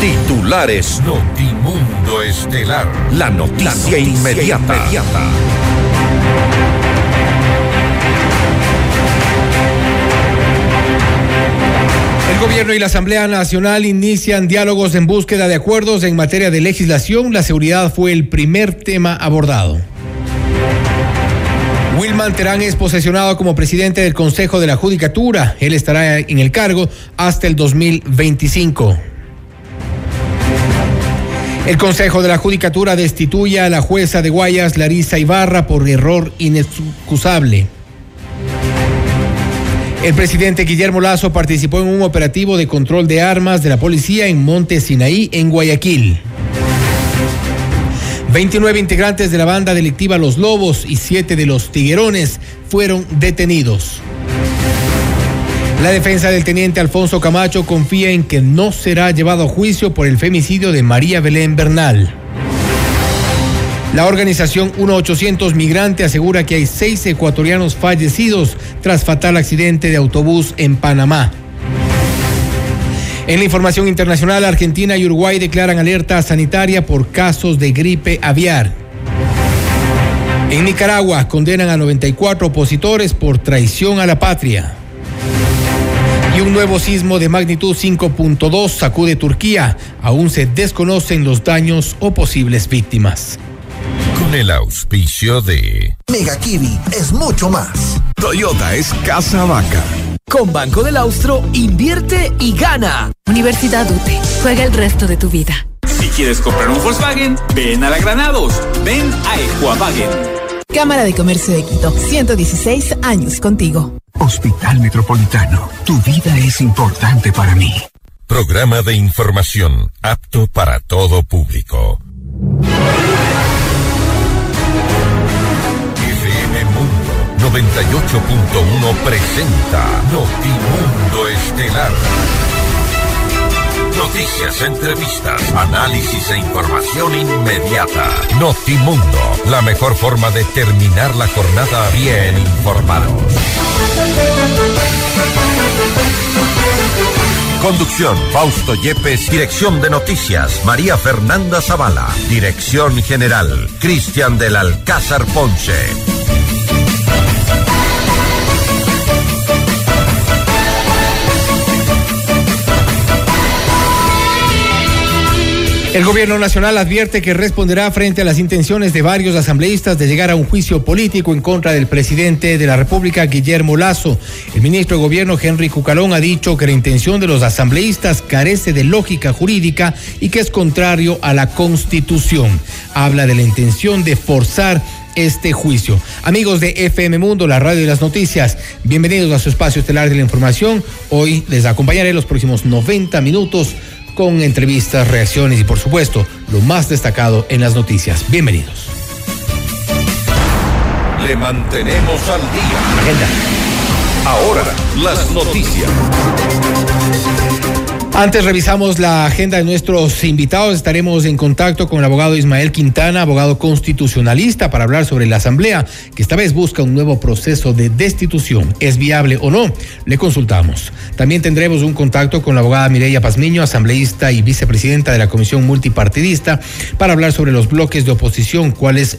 Titulares Notimundo Estelar. La noticia, inmediata. inmediata. El gobierno y la Asamblea Nacional inician diálogos en búsqueda de acuerdos en materia de legislación. La seguridad fue el primer tema abordado. Wilman Terán es posesionado como presidente del Consejo de la Judicatura. Él estará en el cargo hasta el 2025. El Consejo de la Judicatura destituye a la jueza de Guayas, Larisa Ibarra, por error inexcusable. El presidente Guillermo Lazo participó en un operativo de control de armas de la policía en Monte Sinaí, en Guayaquil. 29 integrantes de la banda delictiva Los Lobos y 7 de los Tiguerones fueron detenidos. La defensa del teniente Alfonso Camacho confía en que no será llevado a juicio por el femicidio de María Belén Bernal. La organización 1800 Migrante asegura que hay seis ecuatorianos fallecidos tras fatal accidente de autobús en Panamá. En la información internacional, Argentina y Uruguay declaran alerta sanitaria por casos de gripe aviar. En Nicaragua condenan a 94 opositores por traición a la patria. Y un nuevo sismo de magnitud 5.2 sacude Turquía. Aún se desconocen los daños o posibles víctimas el auspicio de Mega Kiwi es mucho más. Toyota es casa vaca. Con Banco del Austro, invierte y gana. Universidad UTE. Juega el resto de tu vida. Si quieres comprar un Volkswagen, ven a la Granados. Ven a Equavagen. Cámara de Comercio de Quito. 116 años contigo. Hospital Metropolitano. Tu vida es importante para mí. Programa de información apto para todo público. FM Mundo 98.1 presenta Notimundo Estelar. Noticias, entrevistas, análisis e información inmediata. Notimundo, la mejor forma de terminar la jornada bien informados. Conducción, Fausto Yepes. Dirección de Noticias, María Fernanda Zavala. Dirección General, Cristian del Alcázar Ponce. El gobierno nacional advierte que responderá frente a las intenciones de varios asambleístas de llegar a un juicio político en contra del presidente de la República, Guillermo Lazo. El ministro de Gobierno, Henry Cucalón, ha dicho que la intención de los asambleístas carece de lógica jurídica y que es contrario a la Constitución. Habla de la intención de forzar este juicio. Amigos de FM Mundo, la radio de las noticias, bienvenidos a su espacio estelar de la información. Hoy les acompañaré los próximos 90 minutos con entrevistas, reacciones y por supuesto lo más destacado en las noticias. Bienvenidos. Le mantenemos al día. Agenda. Ahora, las noticias. Antes revisamos la agenda de nuestros invitados. Estaremos en contacto con el abogado Ismael Quintana, abogado constitucionalista, para hablar sobre la Asamblea, que esta vez busca un nuevo proceso de destitución. ¿Es viable o no? Le consultamos. También tendremos un contacto con la abogada Mireya Pazmiño, asambleísta y vicepresidenta de la Comisión Multipartidista, para hablar sobre los bloques de oposición, cuál es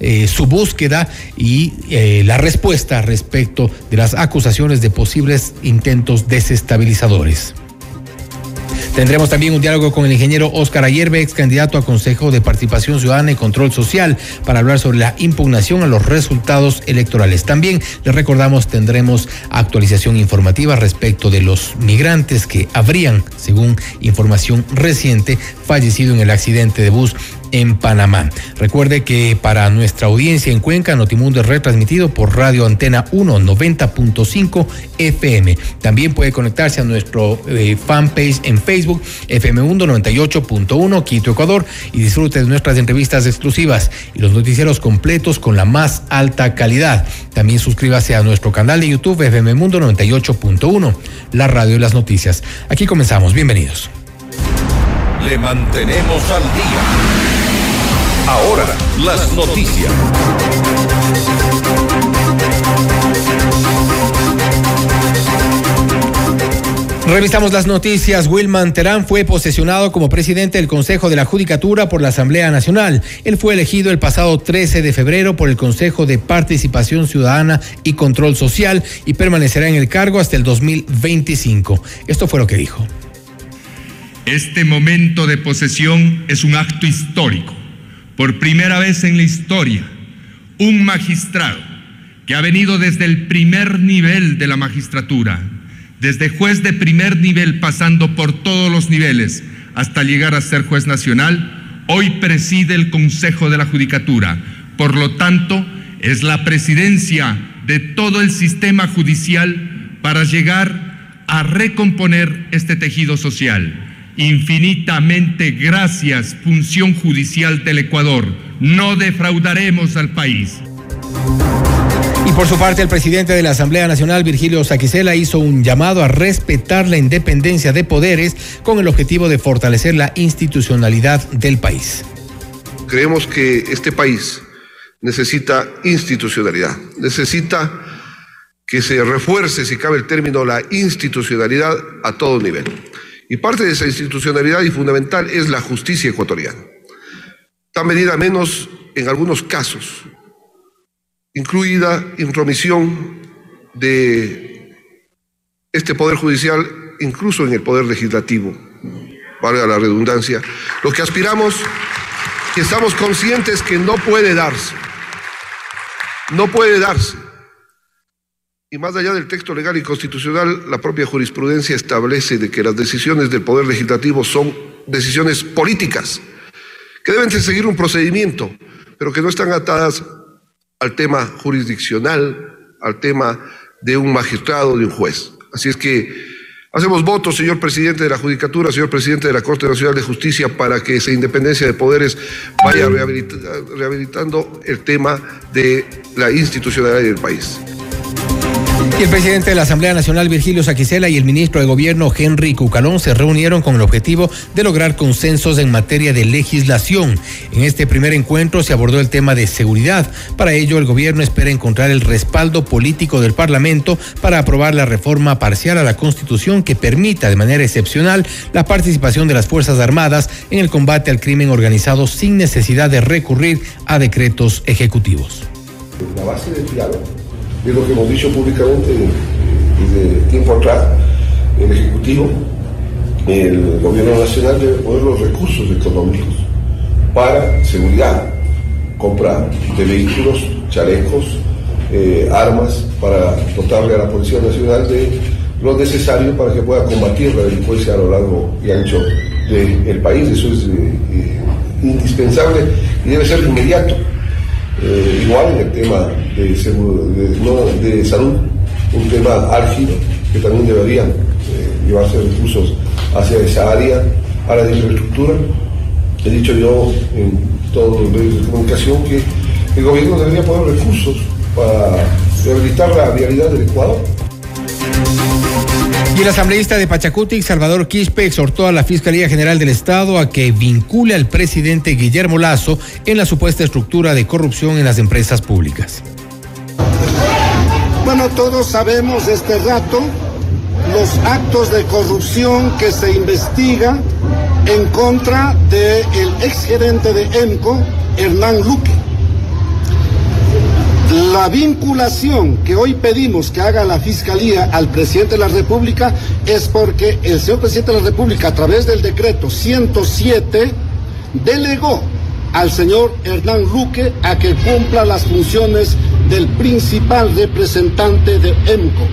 eh, su búsqueda y eh, la respuesta respecto de las acusaciones de posibles intentos desestabilizadores. Tendremos también un diálogo con el ingeniero Oscar Ayerbe, ex candidato a Consejo de Participación Ciudadana y Control Social, para hablar sobre la impugnación a los resultados electorales. También les recordamos, tendremos actualización informativa respecto de los migrantes que habrían, según información reciente, fallecido en el accidente de bus en Panamá. Recuerde que para nuestra audiencia en Cuenca, Notimundo es retransmitido por Radio Antena 1 90.5 FM. También puede conectarse a nuestro eh, fanpage en Facebook, FM Mundo 98.1 Quito, Ecuador, y disfrute de nuestras entrevistas exclusivas y los noticieros completos con la más alta calidad. También suscríbase a nuestro canal de YouTube, FM Mundo 98.1, la radio de las noticias. Aquí comenzamos. Bienvenidos. Le mantenemos al día. Ahora, las noticias. Revisamos las noticias. Wilman Terán fue posesionado como presidente del Consejo de la Judicatura por la Asamblea Nacional. Él fue elegido el pasado 13 de febrero por el Consejo de Participación Ciudadana y Control Social y permanecerá en el cargo hasta el 2025. Esto fue lo que dijo. Este momento de posesión es un acto histórico. Por primera vez en la historia, un magistrado que ha venido desde el primer nivel de la magistratura, desde juez de primer nivel pasando por todos los niveles hasta llegar a ser juez nacional, hoy preside el Consejo de la Judicatura. Por lo tanto, es la presidencia de todo el sistema judicial para llegar a recomponer este tejido social. Infinitamente gracias, función judicial del Ecuador. No defraudaremos al país. Y por su parte, el presidente de la Asamblea Nacional, Virgilio Saquicela, hizo un llamado a respetar la independencia de poderes con el objetivo de fortalecer la institucionalidad del país. Creemos que este país necesita institucionalidad, necesita que se refuerce, si cabe el término, la institucionalidad a todo nivel. Y parte de esa institucionalidad y fundamental es la justicia ecuatoriana. Tan medida menos en algunos casos incluida intromisión de este Poder Judicial, incluso en el Poder Legislativo, valga la redundancia, lo que aspiramos, que estamos conscientes que no puede darse, no puede darse. Y más allá del texto legal y constitucional, la propia jurisprudencia establece de que las decisiones del Poder Legislativo son decisiones políticas, que deben seguir un procedimiento, pero que no están atadas al tema jurisdiccional, al tema de un magistrado, de un juez. Así es que hacemos votos, señor presidente de la Judicatura, señor presidente de la Corte Nacional de Justicia, para que esa independencia de poderes vaya rehabilitando el tema de la institucionalidad del país. El presidente de la Asamblea Nacional, Virgilio Saquicela, y el ministro de Gobierno, Henry Cucalón, se reunieron con el objetivo de lograr consensos en materia de legislación. En este primer encuentro se abordó el tema de seguridad. Para ello, el gobierno espera encontrar el respaldo político del Parlamento para aprobar la reforma parcial a la Constitución que permita de manera excepcional la participación de las Fuerzas Armadas en el combate al crimen organizado sin necesidad de recurrir a decretos ejecutivos. La base del diálogo es lo que hemos dicho públicamente desde tiempo atrás, el Ejecutivo, el Gobierno Nacional debe poner los recursos económicos para seguridad, compra de vehículos, chalecos, eh, armas, para dotarle a la Policía Nacional de lo necesario para que pueda combatir la delincuencia a lo largo y ancho del país. Eso es eh, indispensable y debe ser inmediato. Eh, igual en el tema de, de, salud, un tema álgido que también deberían eh, llevarse recursos hacia esa área, área de infraestructura. He dicho yo en todos los medios de comunicación que el gobierno debería poner recursos para rehabilitar la vialidad del Ecuador. Y el asambleísta de Pachacutic, Salvador Quispe, exhortó a la Fiscalía General del Estado a que vincule al presidente Guillermo Lazo en la supuesta estructura de corrupción en las empresas públicas. Bueno, todos sabemos este rato los actos de corrupción que se investiga en contra del exgerente de EMCO, Hernán Luque. La vinculación que hoy pedimos que haga la Fiscalía al presidente de la República es porque el señor presidente de la República, a través del decreto 107, delegó al señor Hernán Luque a que cumpla las funciones del principal representante de EMCO.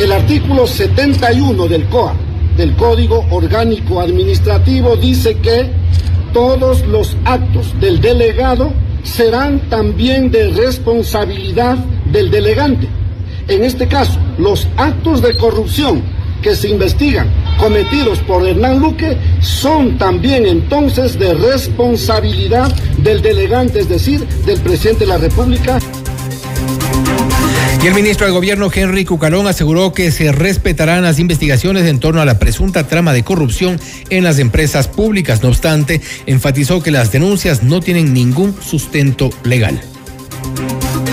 El artículo 71 del COA, del Código Orgánico Administrativo, dice que todos los actos del delegado serán también de responsabilidad del delegante. En este caso, los actos de corrupción que se investigan cometidos por Hernán Luque son también entonces de responsabilidad del delegante, es decir, del presidente de la República. Y el ministro de Gobierno, Henry Cucalón, aseguró que se respetarán las investigaciones en torno a la presunta trama de corrupción en las empresas públicas. No obstante, enfatizó que las denuncias no tienen ningún sustento legal.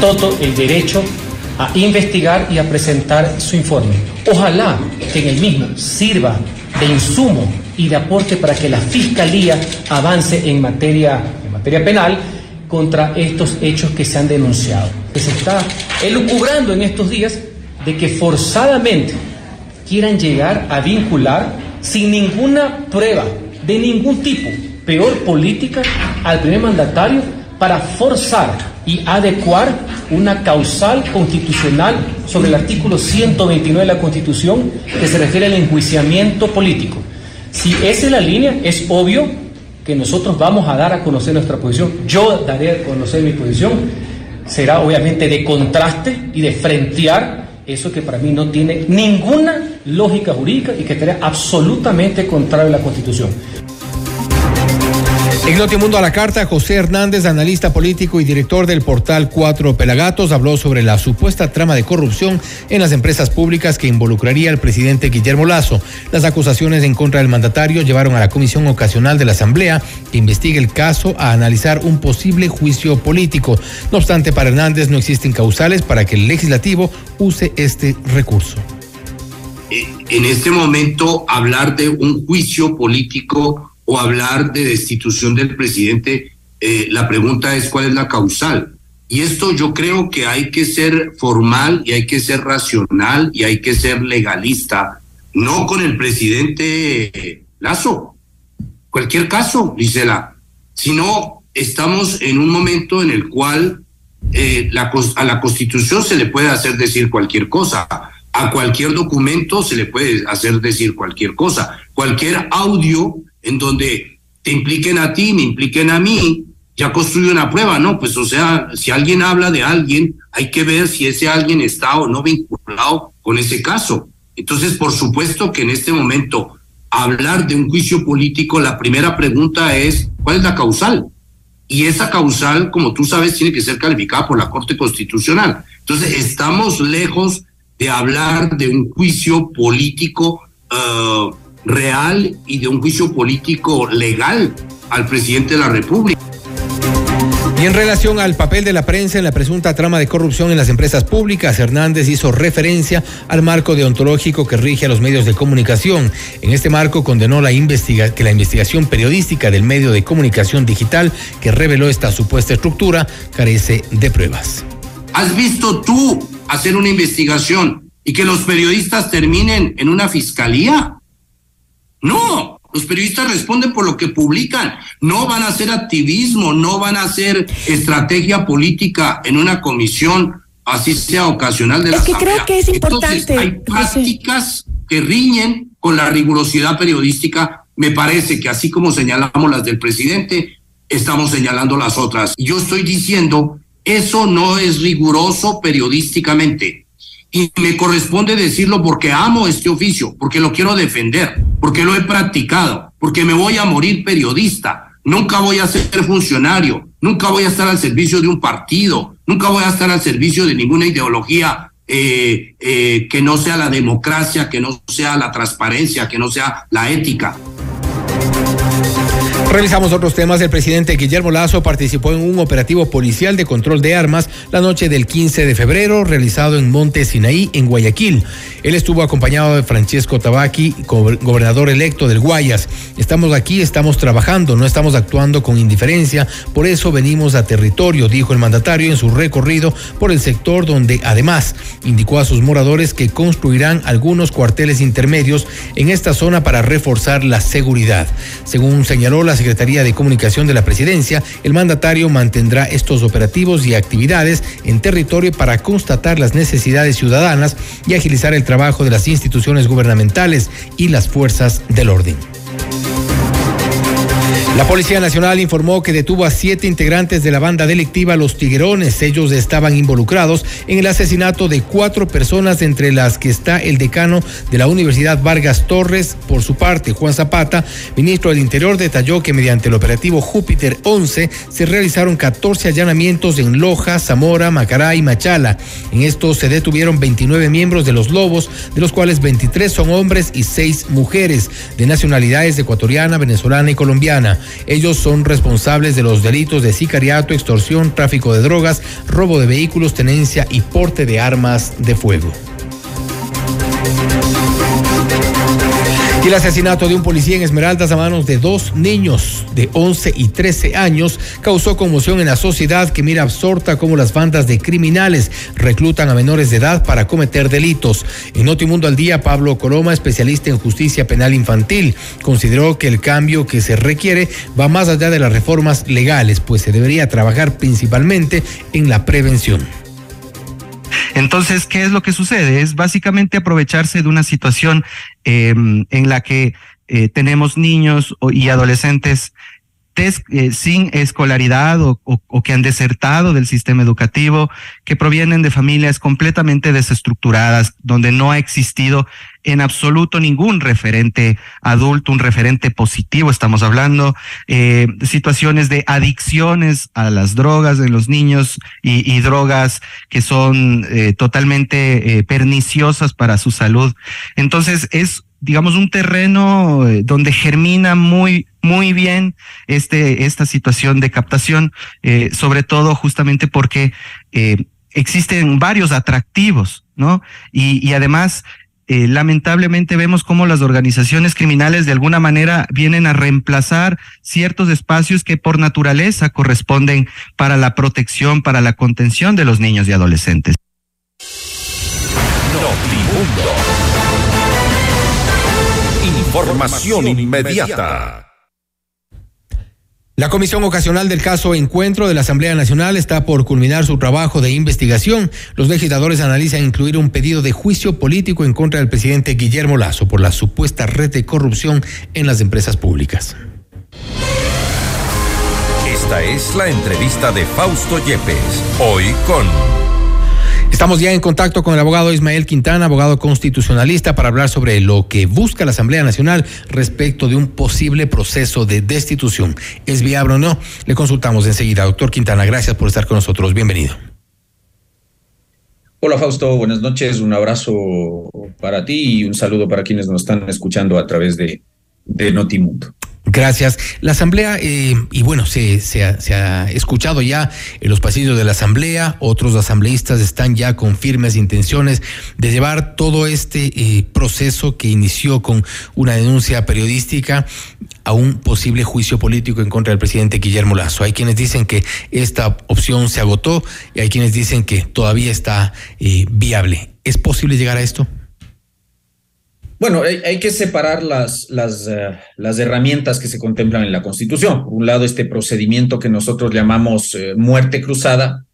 Todo el derecho a investigar y a presentar su informe. Ojalá que en el mismo sirva de insumo y de aporte para que la Fiscalía avance en materia, en materia penal contra estos hechos que se han denunciado. Que se está elucubrando en estos días de que forzadamente quieran llegar a vincular sin ninguna prueba de ningún tipo, peor política, al primer mandatario para forzar y adecuar una causal constitucional sobre el artículo 129 de la Constitución que se refiere al enjuiciamiento político. Si esa es la línea, es obvio que nosotros vamos a dar a conocer nuestra posición. Yo daré a conocer mi posición. Será obviamente de contraste y de frentear eso que para mí no tiene ninguna lógica jurídica y que estaría absolutamente contrario a la Constitución. En Notimundo a la Carta, José Hernández, analista político y director del portal Cuatro Pelagatos, habló sobre la supuesta trama de corrupción en las empresas públicas que involucraría al presidente Guillermo Lazo. Las acusaciones en contra del mandatario llevaron a la Comisión Ocasional de la Asamblea que investigue el caso a analizar un posible juicio político. No obstante, para Hernández no existen causales para que el legislativo use este recurso. En este momento, hablar de un juicio político o hablar de destitución del presidente, eh, la pregunta es cuál es la causal. Y esto yo creo que hay que ser formal y hay que ser racional y hay que ser legalista, no con el presidente Lazo. Cualquier caso, Gisela, sino estamos en un momento en el cual eh, a la constitución se le puede hacer decir cualquier cosa, a cualquier documento se le puede hacer decir cualquier cosa, cualquier audio en donde te impliquen a ti, me impliquen a mí, ya construye una prueba, ¿no? Pues o sea, si alguien habla de alguien, hay que ver si ese alguien está o no vinculado con ese caso. Entonces, por supuesto que en este momento hablar de un juicio político, la primera pregunta es, ¿cuál es la causal? Y esa causal, como tú sabes, tiene que ser calificada por la Corte Constitucional. Entonces, estamos lejos de hablar de un juicio político uh, real y de un juicio político legal al presidente de la República. Y en relación al papel de la prensa en la presunta trama de corrupción en las empresas públicas, Hernández hizo referencia al marco deontológico que rige a los medios de comunicación. En este marco condenó la investiga que la investigación periodística del medio de comunicación digital que reveló esta supuesta estructura carece de pruebas. ¿Has visto tú hacer una investigación y que los periodistas terminen en una fiscalía? No, los periodistas responden por lo que publican, no van a hacer activismo, no van a hacer estrategia política en una comisión, así sea ocasional de la Es que creo que es importante. Entonces, hay prácticas que riñen con la rigurosidad periodística. Me parece que así como señalamos las del presidente, estamos señalando las otras. Yo estoy diciendo, eso no es riguroso periodísticamente y me corresponde decirlo porque amo este oficio, porque lo quiero defender, porque lo he practicado, porque me voy a morir periodista, nunca voy a ser funcionario, nunca voy a estar al servicio de un partido, nunca voy a estar al servicio de ninguna ideología eh, eh, que no sea la democracia, que no sea la transparencia, que no sea la ética. Revisamos otros temas. El presidente Guillermo Lazo participó en un operativo policial de control de armas la noche del 15 de febrero realizado en Monte Sinaí, en Guayaquil. Él estuvo acompañado de Francesco Tabaqui, gobernador electo del Guayas. Estamos aquí, estamos trabajando, no estamos actuando con indiferencia, por eso venimos a territorio, dijo el mandatario en su recorrido por el sector donde además indicó a sus moradores que construirán algunos cuarteles intermedios en esta zona para reforzar la seguridad. Según señaló la Secretaría de Comunicación de la Presidencia, el mandatario mantendrá estos operativos y actividades en territorio para constatar las necesidades ciudadanas y agilizar el trabajo de las instituciones gubernamentales y las fuerzas del orden. La Policía Nacional informó que detuvo a siete integrantes de la banda delictiva Los Tiguerones. Ellos estaban involucrados en el asesinato de cuatro personas, entre las que está el decano de la Universidad Vargas Torres. Por su parte, Juan Zapata, ministro del Interior, detalló que mediante el operativo Júpiter 11 se realizaron 14 allanamientos en Loja, Zamora, Macará y Machala. En estos se detuvieron 29 miembros de los Lobos, de los cuales 23 son hombres y 6 mujeres, de nacionalidades ecuatoriana, venezolana y colombiana. Ellos son responsables de los delitos de sicariato, extorsión, tráfico de drogas, robo de vehículos, tenencia y porte de armas de fuego. El asesinato de un policía en Esmeraldas a manos de dos niños de 11 y 13 años causó conmoción en la sociedad que mira absorta cómo las bandas de criminales reclutan a menores de edad para cometer delitos. En Notimundo al Día, Pablo Coloma, especialista en justicia penal infantil, consideró que el cambio que se requiere va más allá de las reformas legales, pues se debería trabajar principalmente en la prevención. Entonces, ¿qué es lo que sucede? Es básicamente aprovecharse de una situación em, en la que eh, tenemos niños y adolescentes eh, sin escolaridad o, que han desertado del sistema educativo, que provienen de familias completamente desestructuradas, donde no ha existido en absoluto ningún referente adulto, un referente positivo, estamos hablando, eh, situaciones de adicciones a las drogas de los niños y, drogas que son eh, totalmente perniciosas para su salud. Entonces es digamos, un terreno eh, donde germina muy, muy bien este, esta situación de captación, eh, sobre todo justamente porque eh, existen varios atractivos, ¿no? Y, y además, lamentablemente vemos cómo las organizaciones criminales de alguna manera vienen a reemplazar ciertos espacios que por naturaleza corresponden para la protección, para la contención de los niños y adolescentes. Información inmediata. La Comisión Ocasional del Caso Encuentro de la Asamblea Nacional está por culminar su trabajo de investigación. Los legisladores analizan incluir un pedido de juicio político en contra del presidente Guillermo Lazo por la supuesta red de corrupción en las empresas públicas. Esta es la entrevista de Fausto Yepes, hoy con... Estamos ya en contacto con el abogado Ismael Quintana, abogado constitucionalista, para hablar sobre lo que busca la Asamblea Nacional respecto de un posible proceso de destitución. ¿Es viable o no? Le consultamos enseguida. Doctor Quintana, gracias por estar con nosotros. Bienvenido. Hola Fausto, buenas noches. Un abrazo para ti y un saludo para quienes nos están escuchando a través de, Notimundo. Gracias. La Asamblea, eh, y bueno, se, se, ha, escuchado ya en los pasillos de la Asamblea, otros asambleístas están ya con firmes intenciones de llevar todo este eh, proceso que inició con una denuncia periodística a un posible juicio político en contra del presidente Guillermo Lazo. Hay quienes dicen que esta opción se agotó y hay quienes dicen que todavía está eh, viable. ¿Es posible llegar a esto? Bueno, hay, que separar eh, las, herramientas que se contemplan en la Constitución. Por un lado, este procedimiento que nosotros llamamos eh, muerte cruzada,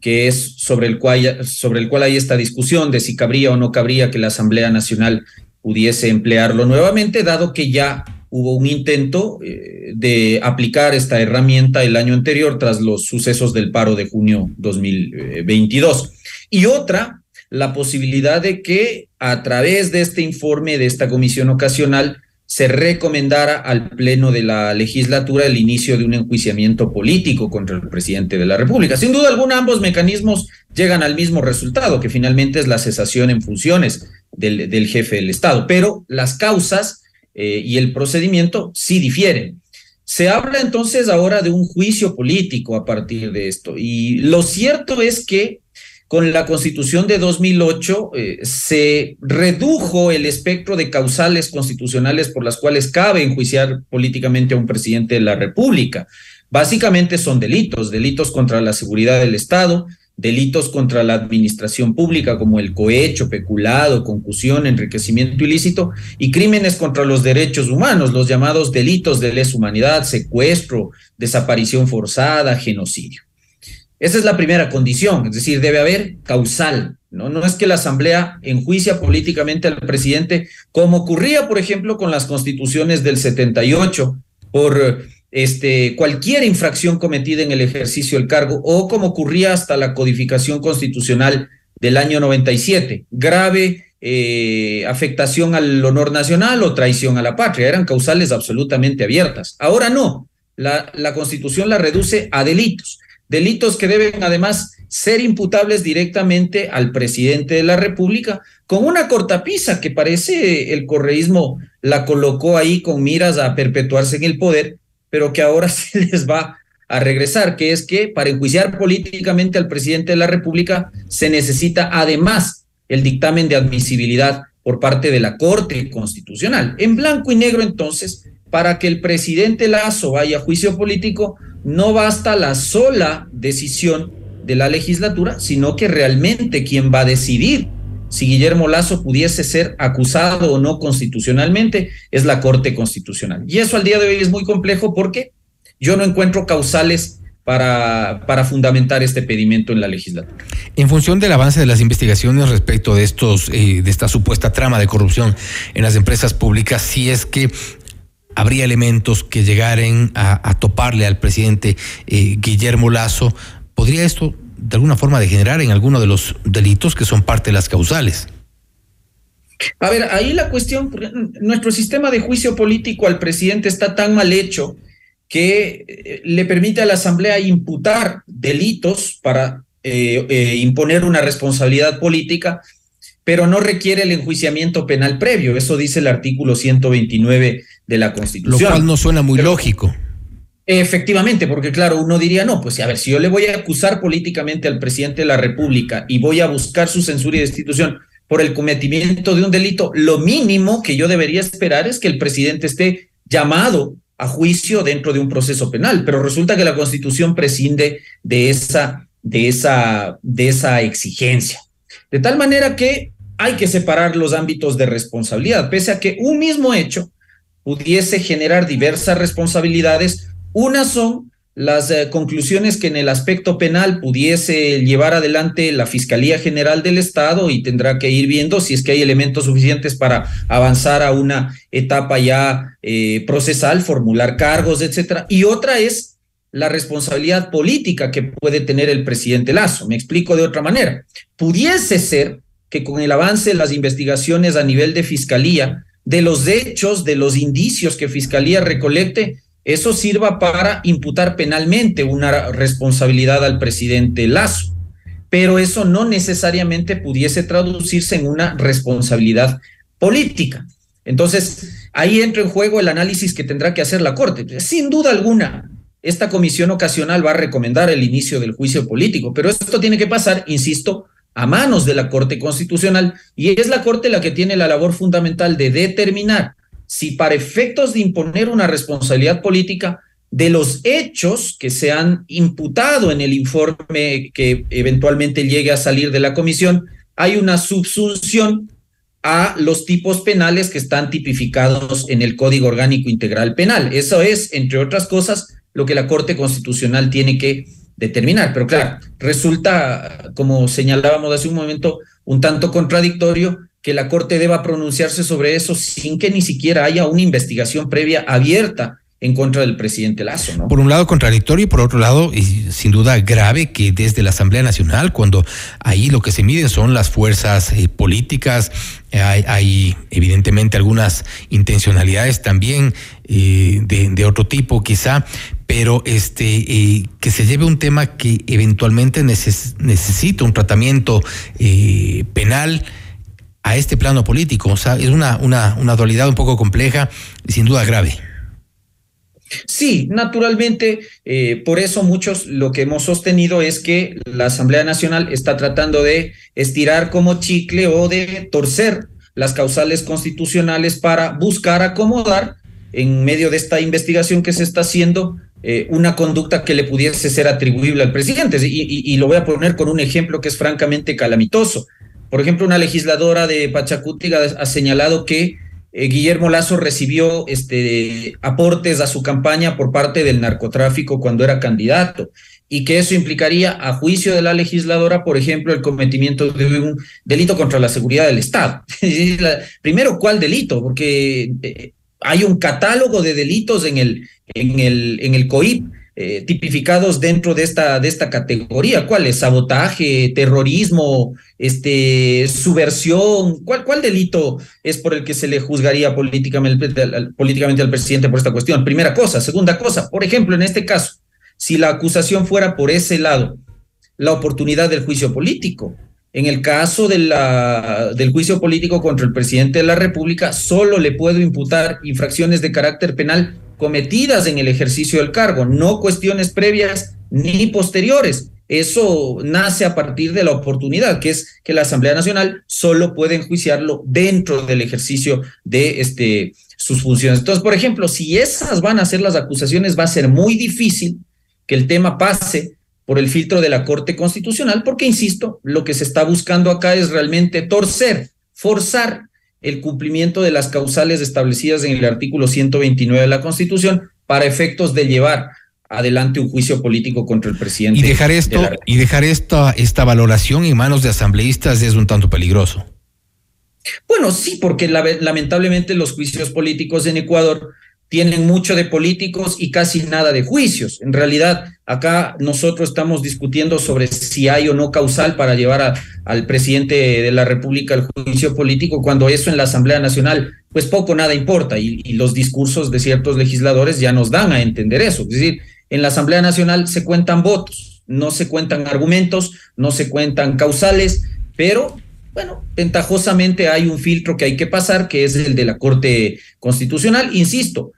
que es sobre el, cual, sobre el cual hay esta discusión de si cabría o no cabría que la Asamblea Nacional pudiese emplearlo nuevamente, dado que ya hubo un intento eh, de aplicar esta herramienta el año anterior tras los sucesos del paro de junio 2022. Y otra la posibilidad de que a través de este informe de esta comisión ocasional se recomendara al Pleno de la legislatura el inicio de un enjuiciamiento político contra el presidente de la República. Sin duda alguna, ambos mecanismos llegan al mismo resultado, que finalmente es la cesación en funciones del, jefe del Estado, pero las causas eh, y el procedimiento sí difieren. Se habla entonces ahora de un juicio político a partir de esto, y lo cierto es que con la constitución de 2008 eh, se redujo el espectro de causales constitucionales por las cuales cabe enjuiciar políticamente a un presidente de la República. Básicamente son delitos, delitos contra la seguridad del Estado, delitos contra la administración pública como el cohecho, peculado, concusión, enriquecimiento ilícito y crímenes contra los derechos humanos, los llamados delitos de lesa humanidad, secuestro, desaparición forzada, genocidio. Esa es la primera condición, es decir, debe haber causal. ¿no? no es que la Asamblea enjuicia políticamente al presidente, como ocurría, por ejemplo, con las constituciones del 78, por este, cualquier infracción cometida en el ejercicio del cargo, o como ocurría hasta la codificación constitucional del año 97, grave eh, afectación al honor nacional o traición a la patria. Eran causales absolutamente abiertas. Ahora no, la, la constitución la reduce a delitos delitos que deben además ser imputables directamente al presidente de la República, con una cortapisa que parece el correísmo la colocó ahí con miras a perpetuarse en el poder, pero que ahora se les va a regresar, que es que para enjuiciar políticamente al presidente de la República se necesita además el dictamen de admisibilidad por parte de la Corte Constitucional. En blanco y negro, entonces, para que el presidente Lazo vaya a juicio político, no basta la sola decisión de la legislatura, sino que realmente quien va a decidir si Guillermo Lazo pudiese ser acusado o no constitucionalmente es la Corte Constitucional. Y eso al día de hoy es muy complejo porque yo no encuentro causales para, para, fundamentar este pedimento en la legislatura. En función del avance de las investigaciones respecto de estos, eh, de esta supuesta trama de corrupción en las empresas públicas, si es que habría elementos que llegaren a, toparle al presidente eh, Guillermo Lazo, ¿podría esto de alguna forma degenerar en alguno de los delitos que son parte de las causales? A ver, ahí la cuestión, nuestro sistema de juicio político al presidente está tan mal hecho que eh, le permite a la Asamblea imputar delitos para eh, eh, imponer una responsabilidad política, pero no requiere el enjuiciamiento penal previo. Eso dice el artículo 129 de la Constitución. Lo cual no suena muy lógico. Efectivamente, porque claro, uno diría, no, pues a ver, si yo le voy a acusar políticamente al presidente de la República y voy a buscar su censura y destitución por el cometimiento de un delito, lo mínimo que yo debería esperar es que el presidente esté llamado a juicio dentro de un proceso penal, pero resulta que la Constitución prescinde de esa, de esa, de esa exigencia. De tal manera que hay que separar los ámbitos de responsabilidad, pese a que un mismo hecho pudiese generar diversas responsabilidades. Unas son las eh, conclusiones que en el aspecto penal pudiese llevar adelante la Fiscalía General del Estado y tendrá que ir viendo si es que hay elementos suficientes para avanzar a una etapa ya eh, procesal, formular cargos, etcétera. Y otra es la responsabilidad política que puede tener el presidente Lazo. Me explico de otra manera. Pudiese ser que con el avance de las investigaciones a nivel de Fiscalía, de los hechos, de los indicios que Fiscalía recolecte, eso sirva para imputar penalmente una responsabilidad al presidente Lazo, pero eso no necesariamente pudiese traducirse en una responsabilidad política. Entonces, ahí entra en juego el análisis que tendrá que hacer la Corte. Sin duda alguna, esta comisión ocasional va a recomendar el inicio del juicio político, pero esto tiene que pasar, insisto, a manos de la Corte Constitucional y es la Corte la que tiene la labor fundamental de determinar si para efectos de imponer una responsabilidad política de los hechos que se han imputado en el informe que eventualmente llegue a salir de la comisión, hay una subsunción a los tipos penales que están tipificados en el Código Orgánico Integral Penal. Eso es, entre otras cosas, lo que la Corte Constitucional tiene que determinar. Pero claro, resulta, como señalábamos hace un momento, un tanto contradictorio que la Corte deba pronunciarse sobre eso sin que ni siquiera haya una investigación previa abierta en contra del presidente Lazo, ¿no? Por un lado contradictorio y por otro lado, y sin duda grave que desde la Asamblea Nacional, cuando ahí lo que se miden son las fuerzas eh, políticas, hay, evidentemente algunas intencionalidades también eh, de, otro tipo quizá, pero este eh, que se lleve un tema que eventualmente necesita un tratamiento penal a este plano político. O sea, es una, una, una dualidad un poco compleja y sin duda grave. Sí, naturalmente, eh, por eso muchos lo que hemos sostenido es que la Asamblea Nacional está tratando de estirar como chicle o de torcer las causales constitucionales para buscar acomodar en medio de esta investigación que se está haciendo eh, una conducta que le pudiese ser atribuible al presidente. y, lo voy a poner con un ejemplo que es francamente calamitoso. Por ejemplo, una legisladora de Pachacútiga ha señalado que eh, Guillermo Lazo recibió este, aportes a su campaña por parte del narcotráfico cuando era candidato y que eso implicaría, a juicio de la legisladora, por ejemplo, el cometimiento de un delito contra la seguridad del Estado. Primero, ¿cuál delito? Porque eh, hay un catálogo de delitos en el, en el, en el COIP eh, tipificados dentro de esta, de esta categoría. ¿Cuál es? Sabotaje, terrorismo, este, subversión. ¿Cuál, ¿Cuál delito es por el que se le juzgaría políticamente, políticamente al presidente por esta cuestión? Primera cosa. Segunda cosa, por ejemplo, en este caso, si la acusación fuera por ese lado, la oportunidad del juicio político. En el caso del juicio político contra el presidente de la República, solo le puedo imputar infracciones de carácter penal cometidas en el ejercicio del cargo, no cuestiones previas ni posteriores. Eso nace a partir de la oportunidad, que es que la Asamblea Nacional solo puede enjuiciarlo dentro del ejercicio de este, sus funciones. Entonces, por ejemplo, si esas van a ser las acusaciones, va a ser muy difícil que el tema pase por el filtro de la Corte Constitucional, porque, insisto, lo que se está buscando acá es realmente torcer, forzar el cumplimiento de las causales establecidas en el artículo 129 de la Constitución para efectos de llevar adelante un juicio político contra el presidente. Y dejar esto, de y dejar esta, esta valoración en manos de asambleístas es un tanto peligroso. Bueno, sí, porque la, lamentablemente los juicios políticos en Ecuador tienen mucho de políticos y casi nada de juicios. En realidad, acá nosotros estamos discutiendo sobre si hay o no causal para llevar al presidente de la República al juicio político, cuando eso en la Asamblea Nacional, pues poco nada importa y, y los discursos de ciertos legisladores ya nos dan a entender eso. Es decir, en la Asamblea Nacional se cuentan votos, no se cuentan argumentos, no se cuentan causales, pero bueno, ventajosamente hay un filtro que hay que pasar, que es el de la Corte Constitucional. Insisto,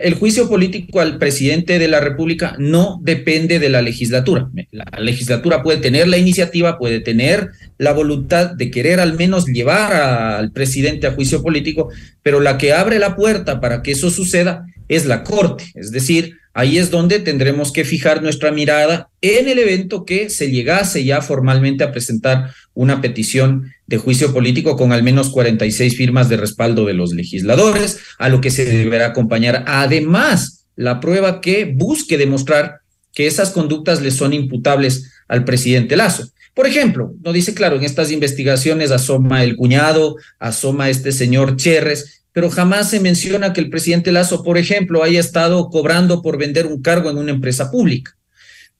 el juicio político al presidente de la República no depende de la legislatura. La legislatura puede tener la iniciativa, puede tener la voluntad de querer al menos llevar al presidente a juicio político, pero la que abre la puerta para que eso suceda es la Corte. Es decir, ahí es donde tendremos que fijar nuestra mirada en el evento que se llegase ya formalmente a presentar una petición de juicio político con al menos 46 firmas de respaldo de los legisladores, a lo que se deberá acompañar además la prueba que busque demostrar que esas conductas le son imputables al presidente Lazo. Por ejemplo, no dice claro, en estas investigaciones asoma el cuñado, asoma este señor Cherres, pero jamás se menciona que el presidente Lazo, por ejemplo, haya estado cobrando por vender un cargo en una empresa pública.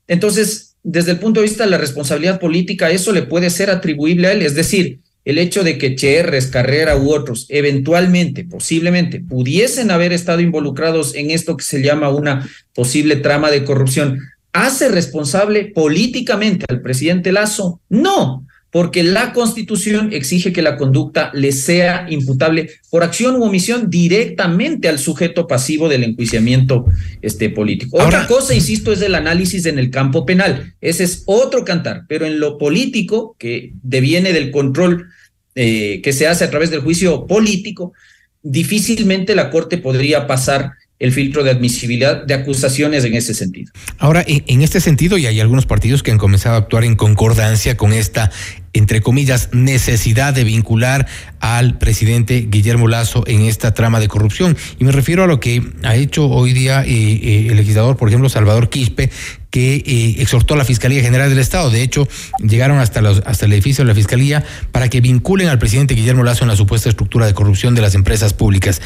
Entonces, desde el punto de vista de la responsabilidad política, eso le puede ser atribuible a él. Es decir, el hecho de que Cherres, Carrera u otros eventualmente, posiblemente, pudiesen haber estado involucrados en esto que se llama una posible trama de corrupción, ¿hace responsable políticamente al presidente Lazo? No, porque la Constitución exige que la conducta le sea imputable por acción u omisión directamente al sujeto pasivo del enjuiciamiento este, político. Otra cosa, insisto, es el análisis en el campo penal. Ese es otro cantar, pero en lo político, que deviene del control eh, que se hace a través del juicio político, difícilmente la Corte podría pasar el filtro de admisibilidad de acusaciones en ese sentido. Ahora, en, este sentido, y hay algunos partidos que han comenzado a actuar en concordancia con esta, entre comillas, necesidad de vincular al presidente Guillermo Lazo en esta trama de corrupción. Y me refiero a lo que ha hecho hoy día eh, eh, el legislador, por ejemplo, Salvador Quispe, que eh, exhortó a la Fiscalía General del Estado. De hecho, llegaron hasta, los, hasta el edificio de la Fiscalía para que vinculen al presidente Guillermo Lazo en la supuesta estructura de corrupción de las empresas públicas.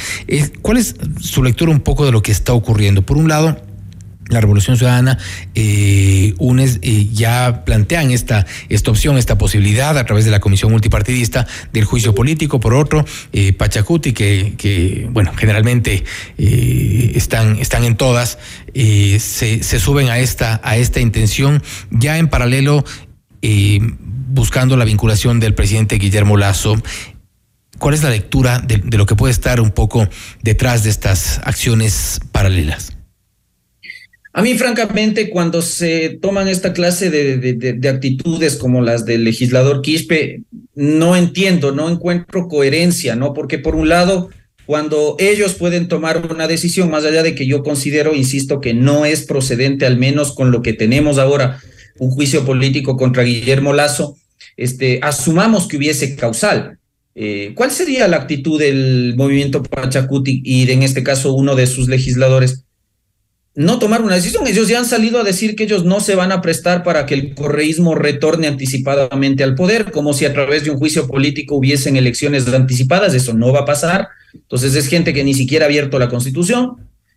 ¿Cuál es su lectura un poco de lo que está ocurriendo? Por un lado, la Revolución Ciudadana, eh, eh, ya plantean esta, esta opción, esta posibilidad a través de la Comisión Multipartidista del juicio político. Por otro, eh, Pachacuti, que, bueno, generalmente están, están en todas, se, suben a esta, a esta intención, ya en paralelo buscando la vinculación del presidente Guillermo Lazo. ¿Cuál es la lectura de lo que puede estar un poco detrás de estas acciones paralelas? A mí, francamente, cuando se toman esta clase de, de, de, actitudes como las del legislador Quispe, no entiendo, no encuentro coherencia, ¿no? Porque por un lado, cuando ellos pueden tomar una decisión, más allá de que yo considero, insisto, que no es procedente, al menos con lo que tenemos ahora, un juicio político contra Guillermo Lazo, este, asumamos que hubiese causal. Eh, ¿Cuál sería la actitud del movimiento Pachacuti y en este caso uno de sus legisladores? No tomar una decisión. Ellos ya han salido a decir que ellos no se van a prestar para que el correísmo retorne anticipadamente al poder, como si a través de un juicio político hubiesen elecciones anticipadas. Eso no va a pasar. Entonces es gente que ni siquiera ha abierto la constitución,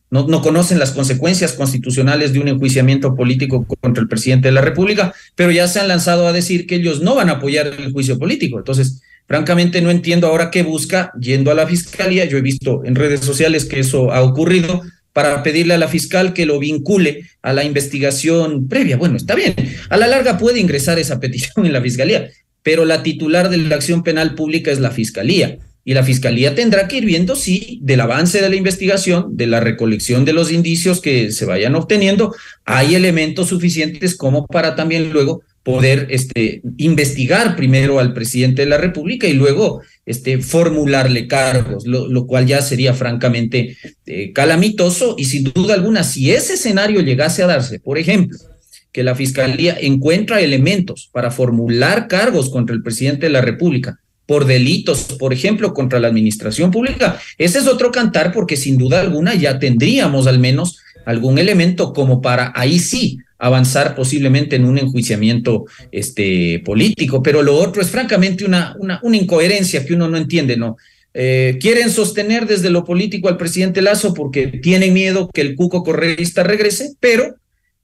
no, no conocen las consecuencias constitucionales de un enjuiciamiento político contra el presidente de la República, pero ya se han lanzado a decir que ellos no van a apoyar el juicio político. Entonces, francamente no entiendo ahora qué busca yendo a la fiscalía. Yo he visto en redes sociales que eso ha ocurrido para pedirle a la fiscal que lo vincule a la investigación previa. Bueno, está bien. A la larga puede ingresar esa petición en la fiscalía, pero la titular de la acción penal pública es la fiscalía. y la fiscalía tendrá que ir viendo si del avance de la investigación, de la recolección de los indicios que se vayan obteniendo, hay elementos suficientes como para también luego poder este, investigar primero al presidente de la República y luego este, formularle cargos, lo, cual ya sería francamente eh, calamitoso y sin duda alguna, si ese escenario llegase a darse, por ejemplo, que la Fiscalía encuentra elementos para formular cargos contra el presidente de la República por delitos, por ejemplo, contra la administración pública, ese es otro cantar porque sin duda alguna ya tendríamos al menos algún elemento como para ahí sí avanzar posiblemente en un enjuiciamiento este, político, pero lo otro es francamente una, una, una incoherencia que uno no entiende, ¿no? Eh, quieren sostener desde lo político al presidente Lazo porque tienen miedo que el cuco correísta regrese, pero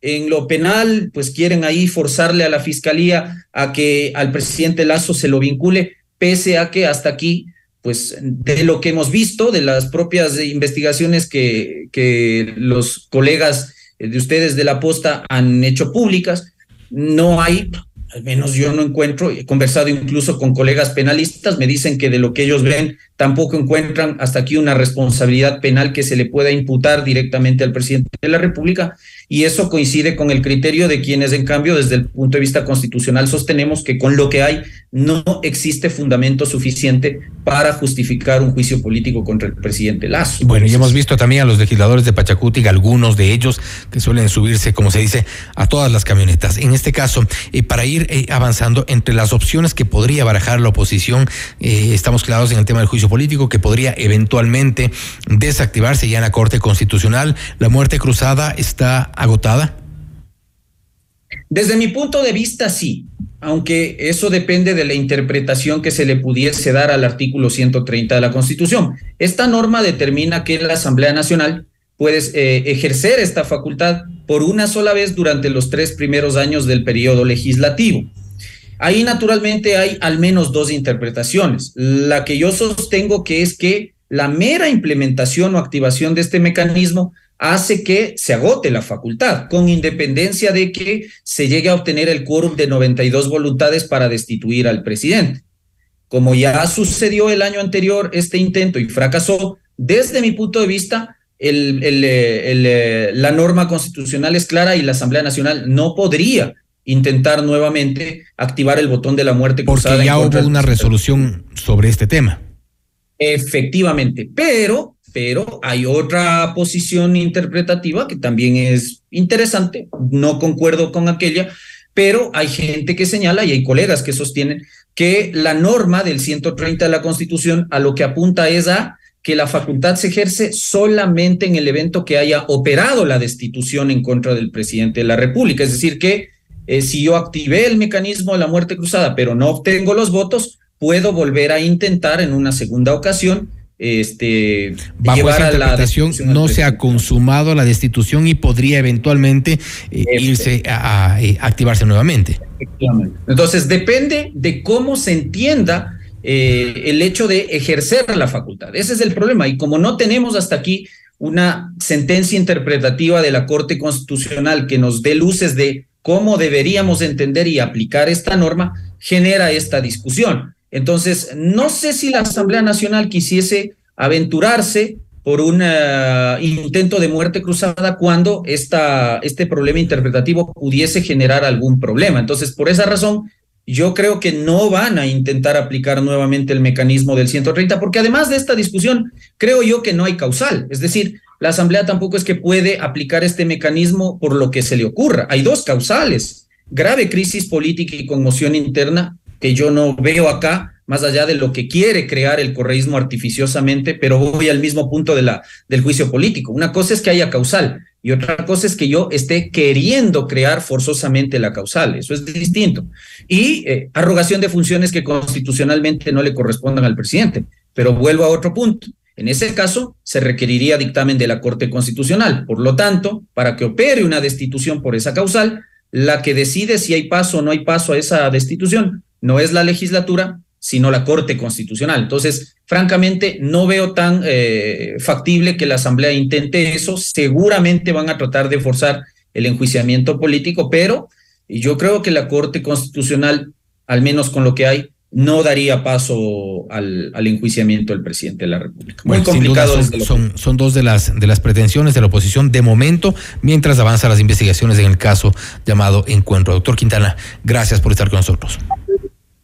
en lo penal, pues quieren ahí forzarle a la fiscalía a que al presidente Lazo se lo vincule, pese a que hasta aquí, pues de lo que hemos visto, de las propias investigaciones que, que los colegas de ustedes de la posta han hecho públicas, no hay, al menos yo no encuentro, he conversado incluso con colegas penalistas, me dicen que de lo que ellos ven tampoco encuentran hasta aquí una responsabilidad penal que se le pueda imputar directamente al presidente de la República y eso coincide con el criterio de quienes, en cambio, desde el punto de vista constitucional, sostenemos que con lo que hay no existe fundamento suficiente para justificar un juicio político contra el presidente Lazo. Bueno, y hemos visto también a los legisladores de Pachacuti, algunos de ellos que suelen subirse, como se dice, a todas las camionetas. En este caso, eh, para ir eh, avanzando entre las opciones que podría barajar la oposición, eh, estamos claros en el tema del juicio político, que podría eventualmente desactivarse ya en la Corte Constitucional. La muerte cruzada está agotada? Desde mi punto de vista, sí, aunque eso depende de la interpretación que se le pudiese dar al artículo 130 de la Constitución. Esta norma determina que la Asamblea Nacional puede eh, ejercer esta facultad por una sola vez durante los tres primeros años del periodo legislativo. Ahí naturalmente hay al menos dos interpretaciones. La que yo sostengo que es que la mera implementación o activación de este mecanismo hace que se agote la facultad, con independencia de que se llegue a obtener el quórum de 92 voluntades para destituir al presidente. Como ya sucedió el año anterior este intento y fracasó, desde mi punto de vista, el, eh, la norma constitucional es clara y la Asamblea Nacional no podría intentar nuevamente activar el botón de la muerte cruzada. Porque ya hubo una resolución sobre este tema. Efectivamente, pero pero hay otra posición interpretativa que también es interesante, no concuerdo con aquella, pero hay gente que señala y hay colegas que sostienen que la norma del 130 de la Constitución a lo que apunta es a que la facultad se ejerce solamente en el evento que haya operado la destitución en contra del presidente de la República. Es decir, que eh, si yo activé el mecanismo de la muerte cruzada, pero no obtengo los votos, puedo volver a intentar en una segunda ocasión este bajo esa interpretación no se ha consumado la destitución y podría eventualmente eh, irse a, eh, activarse nuevamente. Entonces depende de cómo se entienda eh, el hecho de ejercer la facultad. Ese es el problema y como no tenemos hasta aquí una sentencia interpretativa de la Corte Constitucional que nos dé luces de cómo deberíamos entender y aplicar esta norma, genera esta discusión. Entonces, no sé si la Asamblea Nacional quisiese aventurarse por un eh, intento de muerte cruzada cuando esta, este problema interpretativo pudiese generar algún problema. Entonces, por esa razón, yo creo que no van a intentar aplicar nuevamente el mecanismo del 130, porque además de esta discusión, creo yo que no hay causal. Es decir, la Asamblea tampoco es que puede aplicar este mecanismo por lo que se le ocurra. Hay dos causales. Grave crisis política y conmoción interna que yo no veo acá, más allá de lo que quiere crear el correísmo artificiosamente, pero voy al mismo punto de la, del juicio político. Una cosa es que haya causal y otra cosa es que yo esté queriendo crear forzosamente la causal. Eso es distinto. Y eh, arrogación de funciones que constitucionalmente no le correspondan al presidente. Pero vuelvo a otro punto. En ese caso, se requeriría dictamen de la Corte Constitucional. Por lo tanto, para que opere una destitución por esa causal, la que decide si hay paso o no hay paso a esa destitución no es la legislatura, sino la Corte Constitucional. Entonces, francamente, no veo tan eh, factible que la Asamblea intente eso. Seguramente van a tratar de forzar el enjuiciamiento político, pero yo creo que la Corte Constitucional, al menos con lo que hay, no daría paso al, al, enjuiciamiento del presidente de la República. Muy bueno, complicado. Son, son, son, dos de las, de las pretensiones de la oposición de momento, mientras avanzan las investigaciones en el caso llamado Encuentro. Doctor Quintana, gracias por estar con nosotros.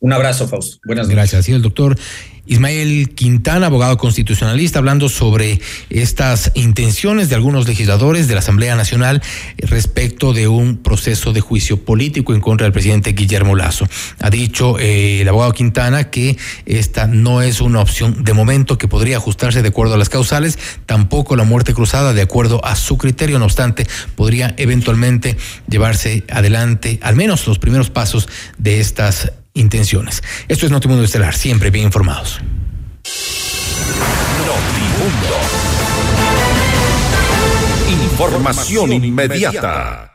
Un abrazo, Fausto. Buenas noches. Gracias. Y el doctor Ismael Quintana, abogado constitucionalista, hablando sobre estas intenciones de algunos legisladores de la Asamblea Nacional respecto de un proceso de juicio político en contra del presidente Guillermo Lazo. Ha dicho eh, el abogado Quintana que esta no es una opción de momento que podría ajustarse de acuerdo a las causales, tampoco la muerte cruzada de acuerdo a su criterio, no obstante, podría eventualmente llevarse adelante al menos los primeros pasos de estas intenciones. Esto es Notimundo Estelar, siempre bien informados. Notimundo. Información inmediata.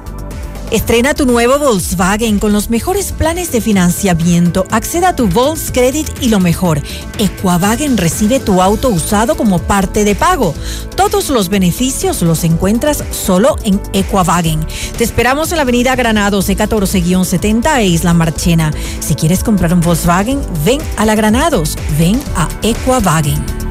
Estrena tu nuevo Volkswagen con los mejores planes de financiamiento. Acceda a tu Volkscredit y lo mejor, Equavagen recibe tu auto usado como parte de pago. Todos los beneficios los encuentras solo en Equavagen. Te esperamos en la avenida Granados C14-70 e Isla Marchena. Si quieres comprar un Volkswagen, ven a la Granados, ven a Equavagen.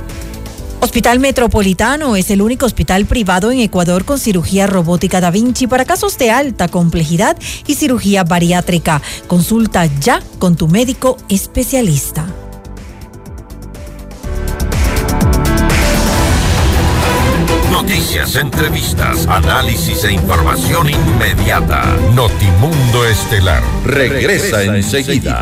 Hospital Metropolitano es el único hospital privado en Ecuador con cirugía robótica Da Vinci para casos de alta complejidad y cirugía bariátrica. Consulta ya con tu médico especialista. Noticias, entrevistas, análisis e información inmediata. Notimundo Estelar regresa, enseguida.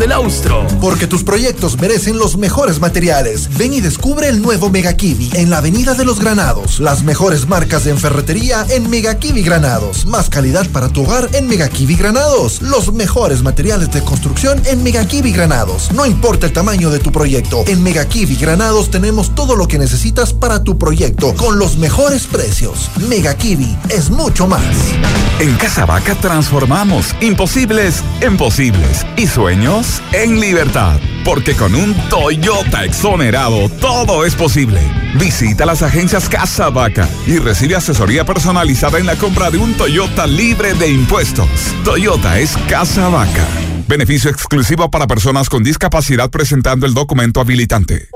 del Austro. Porque tus proyectos merecen los mejores materiales. Ven y descubre el nuevo Mega Kiwi en la Avenida de los Granados. Las mejores marcas de ferretería en Mega Kiwi Granados. Más calidad para tu hogar en Mega Kiwi Granados. Los mejores materiales de construcción en Mega Kiwi Granados. No importa el tamaño de tu proyecto. En Mega Kiwi Granados tenemos todo lo que necesitas para tu proyecto con los mejores precios. Mega Kiwi es mucho más. En Casa Vaca transformamos imposibles en posibles y sueños en libertad. Porque con un Toyota exonerado todo es posible. Visita las agencias Casa Vaca y recibe asesoría personalizada en la compra de un Toyota libre de impuestos. Toyota es Casa Vaca. Beneficio exclusivo para personas con discapacidad presentando el documento habilitante.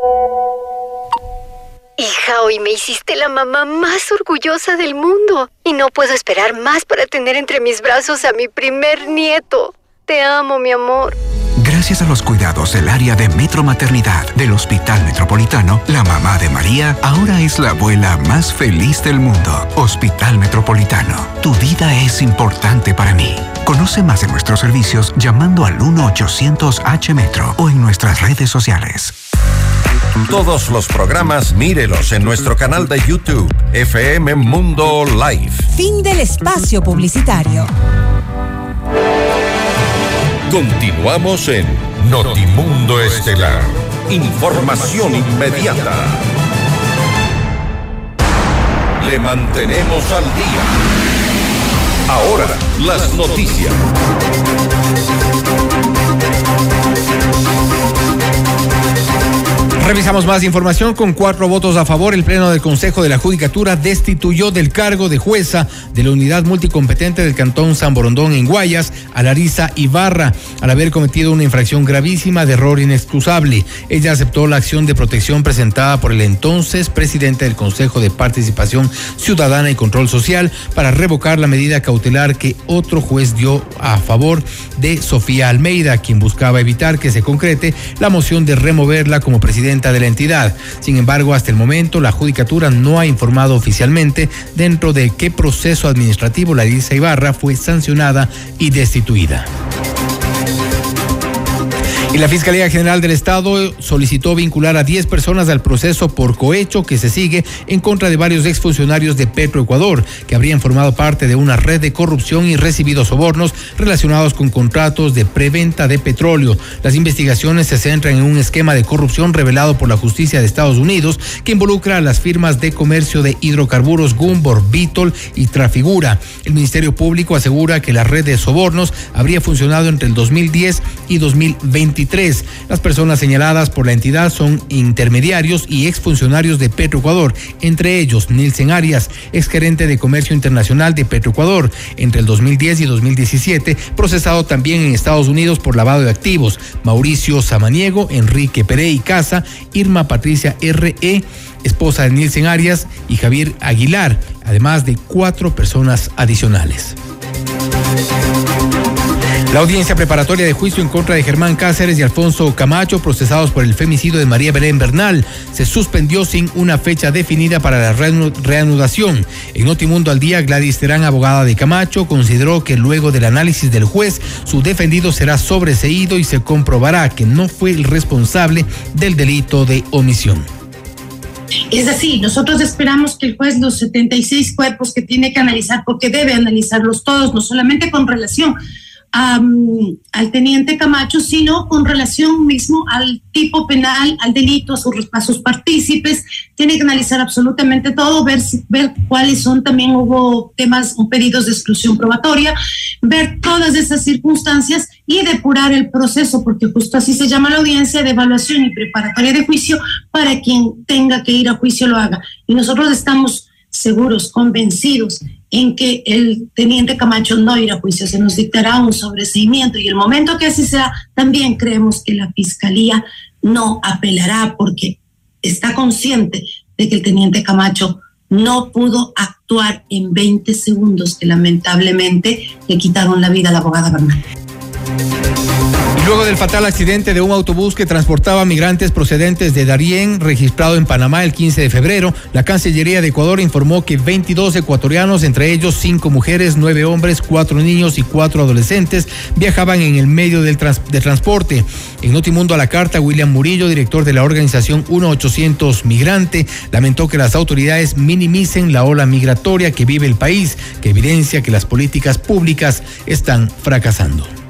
Hija, hoy me hiciste la mamá más orgullosa del mundo y no puedo esperar más para tener entre mis brazos a mi primer nieto. Te amo, mi amor. Gracias a los cuidados del área de Metro Maternidad del Hospital Metropolitano, la mamá de María ahora es la abuela más feliz del mundo. Hospital Metropolitano, tu vida es importante para mí. Conoce más de nuestros servicios llamando al 1-800-H-Metro o en nuestras redes sociales. Todos los programas mírelos en nuestro canal de YouTube, FM Mundo Live. Fin del espacio publicitario. Continuamos en Notimundo Estelar. Información inmediata. Le mantenemos al día. Ahora, las noticias. Revisamos más información. Con cuatro votos a favor, el Pleno del Consejo de la Judicatura destituyó del cargo de jueza de la unidad multicompetente del Cantón San Borondón en Guayas a Larisa Ibarra, al haber cometido una infracción gravísima de error inexcusable. Ella aceptó la acción de protección presentada por el entonces presidente del Consejo de Participación Ciudadana y Control Social para revocar la medida cautelar que otro juez dio a favor de Sofía Almeida, quien buscaba evitar que se concrete la moción de removerla como presidente de la entidad. Sin embargo, hasta el momento, la Judicatura no ha informado oficialmente dentro de qué proceso administrativo la Larisa Ibarra fue sancionada y destituida. Y la Fiscalía General del Estado solicitó vincular a 10 personas al proceso por cohecho que se sigue en contra de varios exfuncionarios de Petroecuador que habrían formado parte de una red de corrupción y recibido sobornos relacionados con contratos de preventa de petróleo. Las investigaciones se centran en un esquema de corrupción revelado por la justicia de Estados Unidos que involucra a las firmas de comercio de hidrocarburos Gumbor, Vitol y Trafigura. El Ministerio Público asegura que la red de sobornos habría funcionado entre el 2010 y 2023 las personas señaladas por la entidad son intermediarios y exfuncionarios de Petroecuador, entre ellos Nielsen Arias, exgerente de Comercio Internacional de Petroecuador, entre el 2010 y 2017, procesado también en Estados Unidos por lavado de activos, Mauricio Samaniego, Enrique Perey Casa, Irma Patricia R.E., esposa de Nielsen Arias, y Javier Aguilar, además de cuatro personas adicionales. La audiencia preparatoria de juicio en contra de Germán Cáceres y Alfonso Camacho, procesados por el femicidio de María Belén Bernal, se suspendió sin una fecha definida para la reanudación. En Notimundo al día, Gladys Terán, abogada de Camacho, consideró que luego del análisis del juez, su defendido será sobreseído y se comprobará que no fue el responsable del delito de omisión. Es así, nosotros esperamos que el juez los 76 cuerpos que tiene que analizar, porque debe analizarlos todos, no solamente con relación al teniente Camacho, sino con relación mismo al tipo penal, al delito, a sus, a partícipes. Tiene que analizar absolutamente todo, ver, ver cuáles son también hubo temas o pedidos de exclusión probatoria, ver todas esas circunstancias y depurar el proceso, porque justo así se llama la audiencia de evaluación y preparatoria de juicio para quien tenga que ir a juicio lo haga. Y nosotros estamos seguros, convencidos en que el teniente Camacho no irá a juicio, se nos dictará un sobreseimiento y el momento que así sea, también creemos que la fiscalía no apelará porque está consciente de que el teniente Camacho no pudo actuar en 20 segundos que lamentablemente le quitaron la vida a la abogada Bernal. Luego del fatal accidente de un autobús que transportaba migrantes procedentes de Darién, registrado en Panamá el 15 de febrero, la Cancillería de Ecuador informó que 22 ecuatorianos, entre ellos 5 mujeres, 9 hombres, 4 niños y 4 adolescentes, viajaban en el medio del de transporte. En Notimundo a la carta, William Murillo, director de la organización 1800 Migrante, lamentó que las autoridades minimicen la ola migratoria que vive el país, que evidencia que las políticas públicas están fracasando.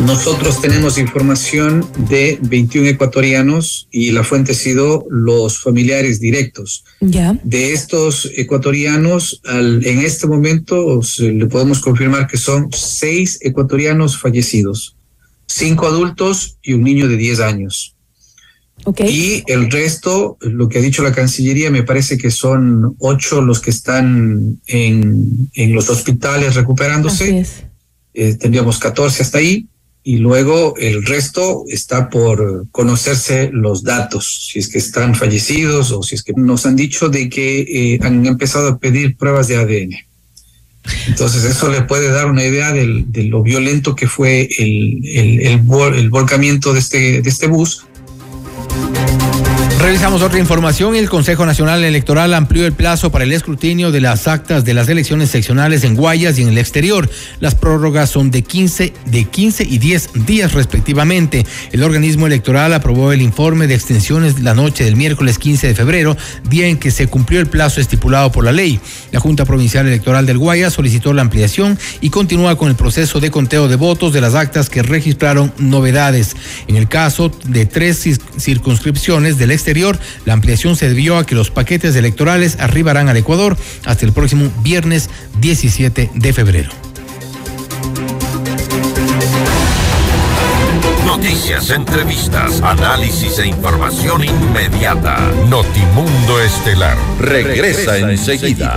Nosotros tenemos información de 21 ecuatorianos y la fuente ha sido los familiares directos. Ya. De estos ecuatorianos, en este momento le podemos confirmar que son seis ecuatorianos fallecidos, cinco adultos y un niño de 10 años. Okay. Y el resto, lo que ha dicho la Cancillería, me parece que son ocho los que están en, en los hospitales recuperándose. Eh, tendríamos 14 hasta ahí y luego el resto está por conocerse los datos, si es que están fallecidos o si es que nos han dicho de que eh, han empezado a pedir pruebas de ADN. Entonces eso le puede dar una idea del, de lo violento que fue el, el, el, el volcamiento de este, de este bus Revisamos otra información. El Consejo Nacional Electoral amplió el plazo para el escrutinio de las actas de las elecciones seccionales en Guayas y en el exterior. Las prórrogas son de 15, de 15 y 10 días respectivamente. El organismo electoral aprobó el informe de extensiones la noche del miércoles 15 de febrero, día en que se cumplió el plazo estipulado por la ley. La Junta Provincial Electoral del Guayas solicitó la ampliación y continúa con el proceso de conteo de votos de las actas que registraron novedades. En el caso de tres circunscripciones del exterior, la ampliación se debió a que los paquetes electorales arribarán al Ecuador hasta el próximo viernes 17 de febrero. Noticias, entrevistas, análisis e información inmediata. Notimundo Estelar regresa, enseguida.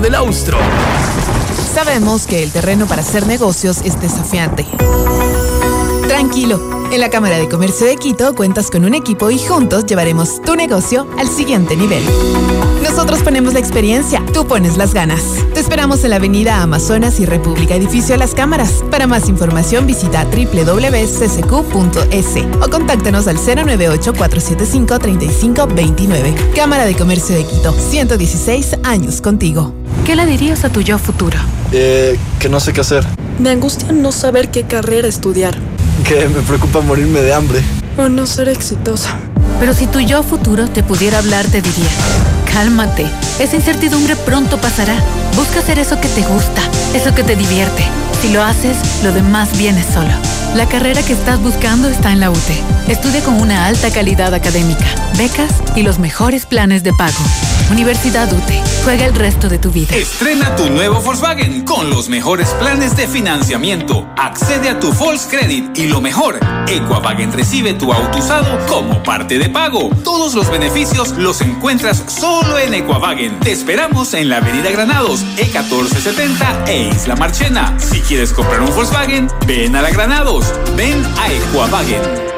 del Austro. Sabemos que el terreno para hacer negocios es desafiante. Tranquilo, en la Cámara de Comercio de Quito cuentas con un equipo y juntos llevaremos tu negocio al siguiente nivel. Nosotros ponemos la experiencia, tú pones las ganas. Te esperamos en la Avenida Amazonas y República Edificio Las Cámaras. Para más información visita www.ccq.es o contáctanos al 098-475-3529. Cámara de Comercio de Quito, 116 años contigo. ¿Qué le dirías a tu yo futuro? Eh, que no sé qué hacer. Me angustia no saber qué carrera estudiar. Que me preocupa morirme de hambre. O no ser exitosa. Pero si tu yo futuro te pudiera hablar, te diría, cálmate, esa incertidumbre pronto pasará. Busca hacer eso que te gusta, eso que te divierte. Si lo haces, lo demás viene solo. La carrera que estás buscando está en la UTE. Estudia con una alta calidad académica, becas y los mejores planes de pago. Universidad UTE. Juega el resto de tu vida. Estrena tu nuevo Volkswagen con los mejores planes de financiamiento. Accede a tu Volks Credit y lo mejor, Equavagen recibe tu auto usado como parte de pago. Todos los beneficios los encuentras solo en Equavagen. Te esperamos en la Avenida Granados, E1470 e Isla Marchena. Si quieres comprar un Volkswagen, ven a la Granados. Ven a Equavagen.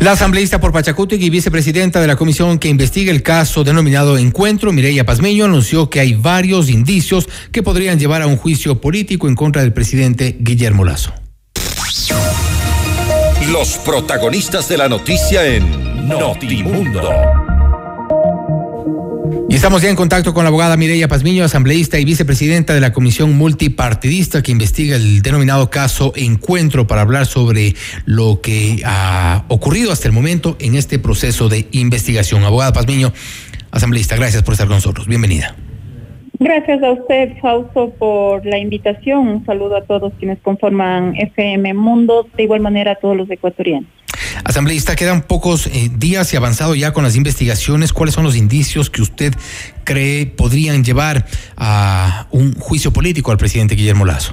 La asambleísta por Pachacutic y vicepresidenta de la comisión que investiga el caso denominado Encuentro, Mireya Pazmeño, anunció que hay varios indicios que podrían llevar a un juicio político en contra del presidente Guillermo Lazo. Los protagonistas de la noticia en Notimundo. Y estamos ya en contacto con la abogada Mireya Pazmiño, asambleísta y vicepresidenta de la comisión multipartidista que investiga el denominado caso Encuentro para hablar sobre lo que ha ocurrido hasta el momento en este proceso de investigación. Abogada Pazmiño, asambleísta, gracias por estar con nosotros. Bienvenida. Gracias a usted, Fausto, por la invitación. Un saludo a todos quienes conforman FM Mundo, de igual manera a todos los ecuatorianos. Asambleísta, quedan pocos eh, días y avanzado ya con las investigaciones. ¿Cuáles son los indicios que usted cree podrían llevar a un juicio político al presidente Guillermo Lazo?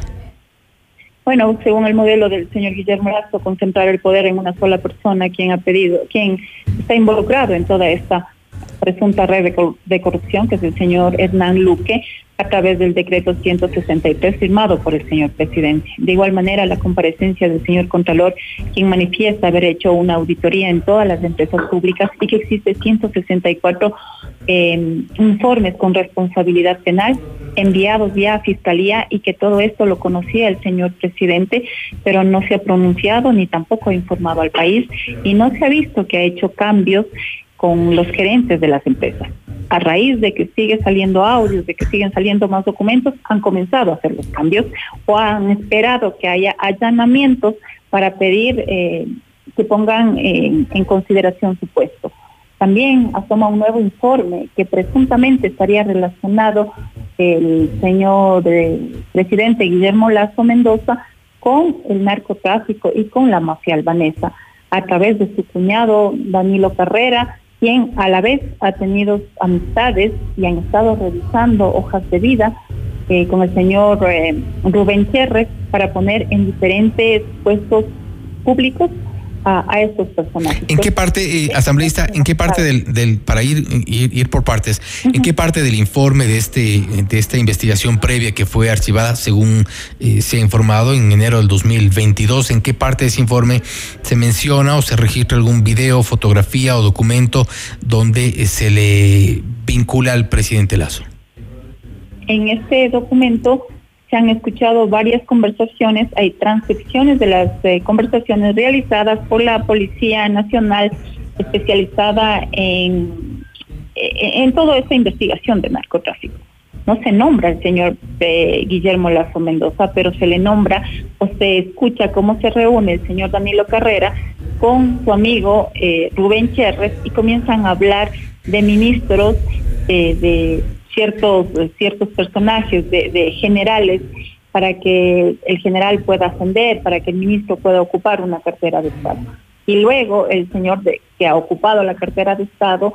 Bueno, según el modelo del señor Guillermo Lazo, concentrar el poder en una sola persona, quien ha pedido, quien está involucrado en toda esta presunta red de, corrupción, que es el señor Hernán Luque, a través del decreto 163 firmado por el señor presidente. De igual manera, la comparecencia del señor Contralor, quien manifiesta haber hecho una auditoría en todas las empresas públicas y que existe 164 eh, informes con responsabilidad penal enviados ya a Fiscalía y que todo esto lo conocía el señor presidente, pero no se ha pronunciado ni tampoco ha informado al país y no se ha visto que ha hecho cambios con los gerentes de las empresas. A raíz de que sigue saliendo audios, de que siguen saliendo más documentos, han comenzado a hacer los cambios o han esperado que haya allanamientos para pedir eh, que pongan en, en consideración su puesto. También asoma un nuevo informe que presuntamente estaría relacionado el señor presidente Guillermo Lazo Mendoza con el narcotráfico y con la mafia albanesa a través de su cuñado Danilo Carrera, quien a la vez ha tenido amistades y han estado revisando hojas de vida eh, con el señor eh, Rubén Cherres para poner en diferentes puestos públicos a, estos personajes. ¿En qué parte, eh, asambleísta, en qué parte del, del para ir, ir, por partes, en qué parte del informe de este de esta investigación previa que fue archivada, según eh, se ha informado en enero del 2022, en qué parte de ese informe se menciona o se registra algún video, fotografía o documento donde eh, se le vincula al presidente Lazo? En este documento se han escuchado varias conversaciones, hay transcripciones de las eh, conversaciones realizadas por la Policía Nacional especializada en, en, toda esta investigación de narcotráfico. No se nombra el señor eh, Guillermo Lazo Mendoza, pero se le nombra o se escucha cómo se reúne el señor Danilo Carrera con su amigo eh, Rubén Cherres y comienzan a hablar de ministros, de ciertos, ciertos personajes de, generales para que el general pueda ascender, para que el ministro pueda ocupar una cartera de Estado. Y luego el señor que ha ocupado la cartera de Estado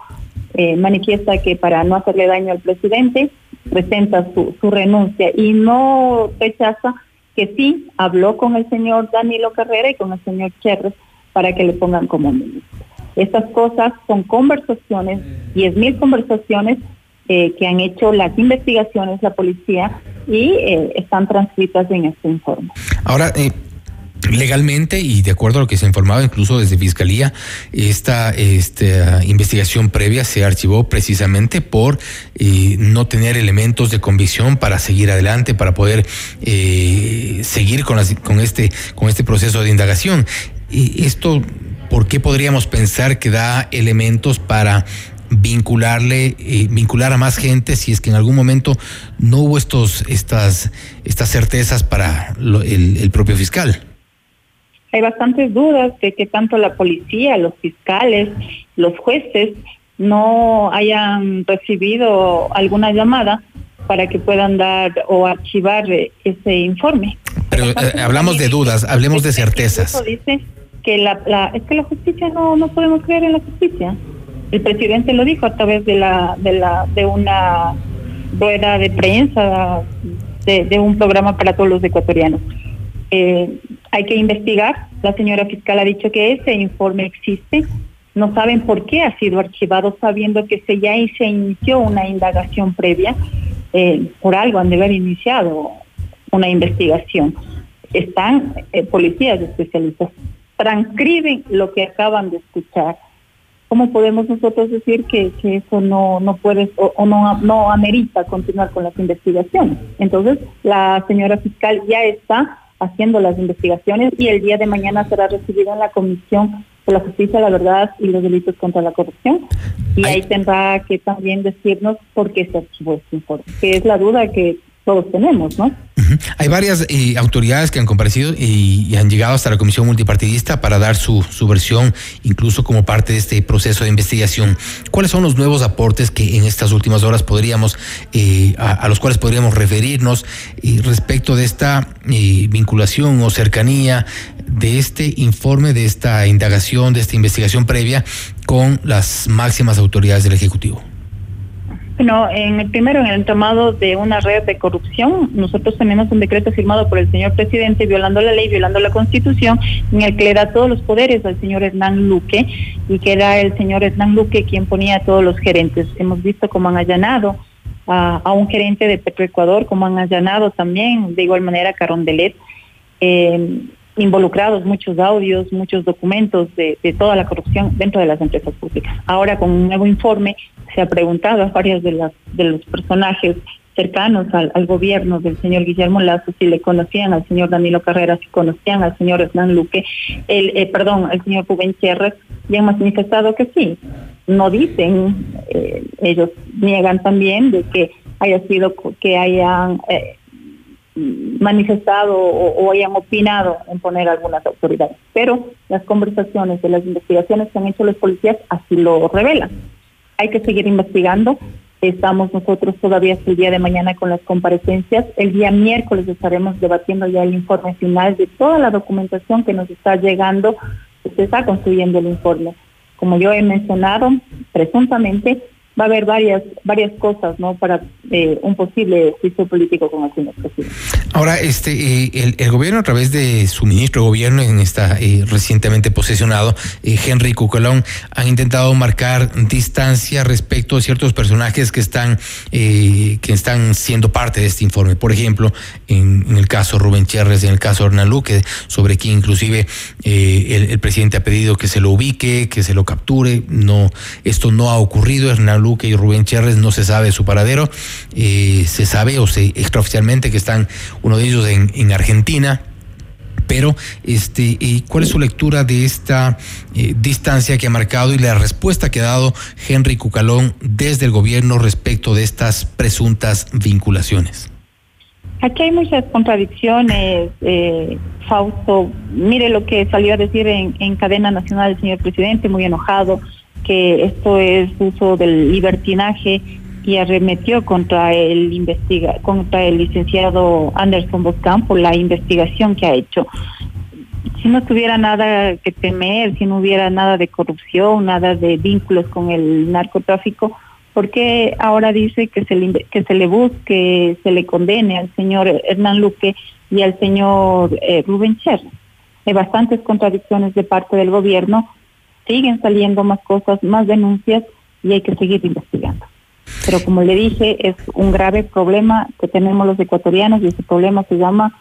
eh, manifiesta que para no hacerle daño al presidente presenta su, su renuncia y no rechaza que sí habló con el señor Danilo Carrera y con el señor Cherres para que le pongan como ministro. Estas cosas son conversaciones, diez mil conversaciones eh, que han hecho las investigaciones, la policía, y eh, están transcritas en este informe. Ahora, eh, legalmente y de acuerdo a lo que se ha informado incluso desde Fiscalía, esta, esta investigación previa se archivó precisamente por no tener elementos de convicción para seguir adelante, para poder seguir con, con, este, con este proceso de indagación. Y esto, ¿por qué podríamos pensar que da elementos para vincularle, eh, vincular a más gente si es que en algún momento no hubo estos, estas, estas certezas para el, propio fiscal. Hay bastantes dudas de que tanto la policía, los fiscales, los jueces no hayan recibido alguna llamada para que puedan dar o archivar ese informe. Pero eh, hablamos de dudas, hablemos de certezas. Dice que la, la, es que la justicia no, no podemos creer en la justicia. El presidente lo dijo a través de la de una rueda de prensa de, un programa para todos los ecuatorianos. Eh, hay que investigar. La señora fiscal ha dicho que ese informe existe. No saben por qué ha sido archivado, sabiendo que se ya se inició una indagación previa. Eh, por algo han de haber iniciado una investigación. Están eh, policías especialistas, transcriben lo que acaban de escuchar ¿cómo podemos nosotros decir que, eso no, no puede o, no, no amerita continuar con las investigaciones? Entonces, la señora fiscal ya está haciendo las investigaciones y el día de mañana será recibida en la Comisión de la Justicia, la Verdad y los Delitos contra la Corrupción. Y ahí tendrá que también decirnos por qué se archivó este informe, que es la duda que todos tenemos, ¿no? Hay varias eh, autoridades que han comparecido y, han llegado hasta la comisión multipartidista para dar su, versión, incluso como parte de este proceso de investigación. ¿Cuáles son los nuevos aportes que en estas últimas horas podríamos, eh, a, los cuales podríamos referirnos eh, respecto de esta vinculación o cercanía de este informe, de esta indagación, de esta investigación previa con las máximas autoridades del Ejecutivo? Bueno, en el primero, en el tomado de una red de corrupción, nosotros tenemos un decreto firmado por el señor presidente violando la ley, violando la constitución, en el que le da todos los poderes al señor Hernán Luque y que era el señor Hernán Luque quien ponía a todos los gerentes. Hemos visto cómo han allanado a, un gerente de Petroecuador, cómo han allanado también de igual manera a Carondelet. Eh, involucrados muchos audios, muchos documentos de, toda la corrupción dentro de las empresas públicas. Ahora con un nuevo informe se ha preguntado a varios de, las, de los personajes cercanos al, gobierno del señor Guillermo Lazo si le conocían al señor Danilo Carrera, si conocían al señor Hernán Luque, el, eh, perdón, al señor Rubén Cherres, y han manifestado que sí. No dicen, eh, ellos niegan también de que haya sido, que hayan eh, manifestado o, hayan opinado en poner algunas autoridades. Pero las conversaciones de las investigaciones que han hecho los policías así lo revelan. Hay que seguir investigando. Estamos nosotros todavía hasta el día de mañana con las comparecencias. El día miércoles estaremos debatiendo ya el informe final de toda la documentación que nos está llegando. Se está construyendo el informe. Como yo he mencionado, presuntamente va a haber varias varias cosas, ¿no? Para eh, un posible juicio político con el presidente. Ahora, este, eh, el, el, gobierno a través de su ministro de gobierno en esta eh, recientemente posesionado, Henry Cucolón, han intentado marcar distancia respecto a ciertos personajes que están, que están siendo parte de este informe. Por ejemplo, en, el caso Rubén Cherres, en el caso Hernán Luque, sobre quien inclusive el, el presidente ha pedido que se lo ubique, que se lo capture. No, esto no ha ocurrido. Hernán Luque y Rubén Cherres no se sabe su paradero. Eh, se sabe o se extraoficialmente que están uno de ellos en, en Argentina. Pero, este, ¿cuál es su lectura de esta eh, distancia que ha marcado y la respuesta que ha dado Henry Cucalón desde el gobierno respecto de estas presuntas vinculaciones? Aquí hay muchas contradicciones, eh, Fausto. Mire lo que salió a decir en, en cadena nacional el señor presidente, muy enojado, que esto es uso del libertinaje y arremetió contra el investiga contra el licenciado Anderson Boscan por la investigación que ha hecho. Si no tuviera nada que temer, si no hubiera nada de corrupción, nada de vínculos con el narcotráfico, ¿por qué ahora dice que se le, que se le busque, se le condene al señor Hernán Luque y al señor eh, Rubén Cher? Hay bastantes contradicciones de parte del gobierno, siguen saliendo más cosas, más denuncias y hay que seguir investigando. Pero como le dije, es un grave problema que tenemos los ecuatorianos y ese problema se llama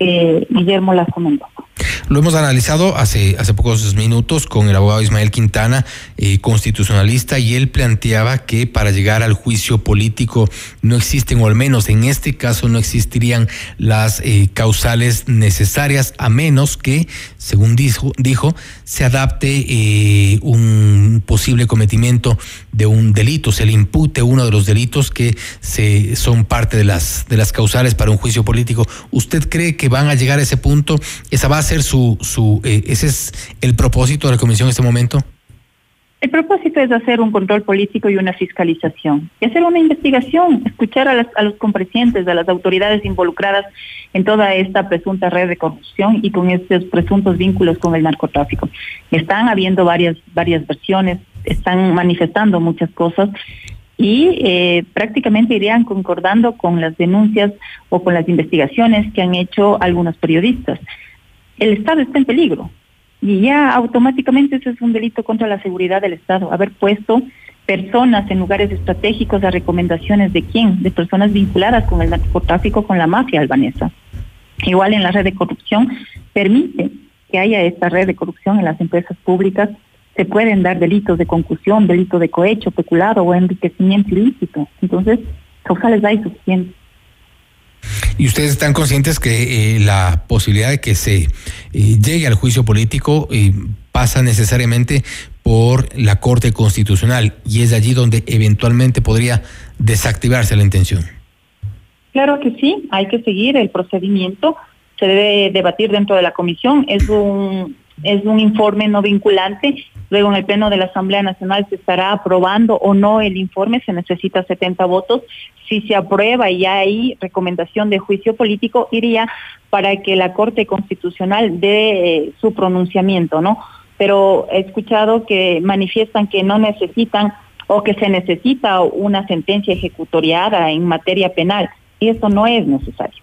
eh, Guillermo Lazo Mendoza. Lo hemos analizado hace, hace pocos minutos con el abogado Ismael Quintana, eh, constitucionalista, y él planteaba que para llegar al juicio político no existen, o al menos en este caso no existirían las eh, causales necesarias, a menos que, según dijo, dijo se adapte eh, un posible cometimiento de un delito, se le impute uno de los delitos que se, son parte de las, de las causales para un juicio político. ¿Usted cree que van a llegar a ese punto? ¿Esa va a ser su, su eh, ese es el propósito de la comisión en este momento? El propósito es hacer un control político y una fiscalización, y hacer una investigación, escuchar a, las, a los comparecientes, a las autoridades involucradas en toda esta presunta red de corrupción y con estos presuntos vínculos con el narcotráfico. Están habiendo varias, varias versiones, están manifestando muchas cosas y eh, prácticamente irían concordando con las denuncias o con las investigaciones que han hecho algunos periodistas. El Estado está en peligro, y ya automáticamente eso es un delito contra la seguridad del Estado, haber puesto personas en lugares estratégicos a recomendaciones de quién, de personas vinculadas con el narcotráfico, con la mafia albanesa. Igual en la red de corrupción permite que haya esta red de corrupción en las empresas públicas, se pueden dar delitos de concusión, delito de cohecho, peculado o enriquecimiento ilícito. Entonces, causales hay suficientes. ¿Y ustedes están conscientes que eh, la posibilidad de que se eh, llegue al juicio político eh, pasa necesariamente por la Corte Constitucional y es allí donde eventualmente podría desactivarse la intención? Claro que sí, hay que seguir el procedimiento, se debe debatir dentro de la comisión, es un es un informe no vinculante. Luego en el Pleno de la Asamblea Nacional se estará aprobando o no el informe, se necesita 70 votos. Si se aprueba y hay recomendación de juicio político, iría para que la Corte Constitucional dé eh, su pronunciamiento, ¿no? Pero he escuchado que manifiestan que no necesitan o que se necesita una sentencia ejecutoriada en materia penal, y eso no es necesario.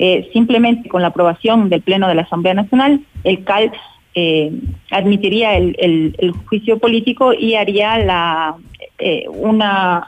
Eh, simplemente con la aprobación del Pleno de la Asamblea Nacional, el CAL eh, admitiría el, el, juicio político y haría la eh, una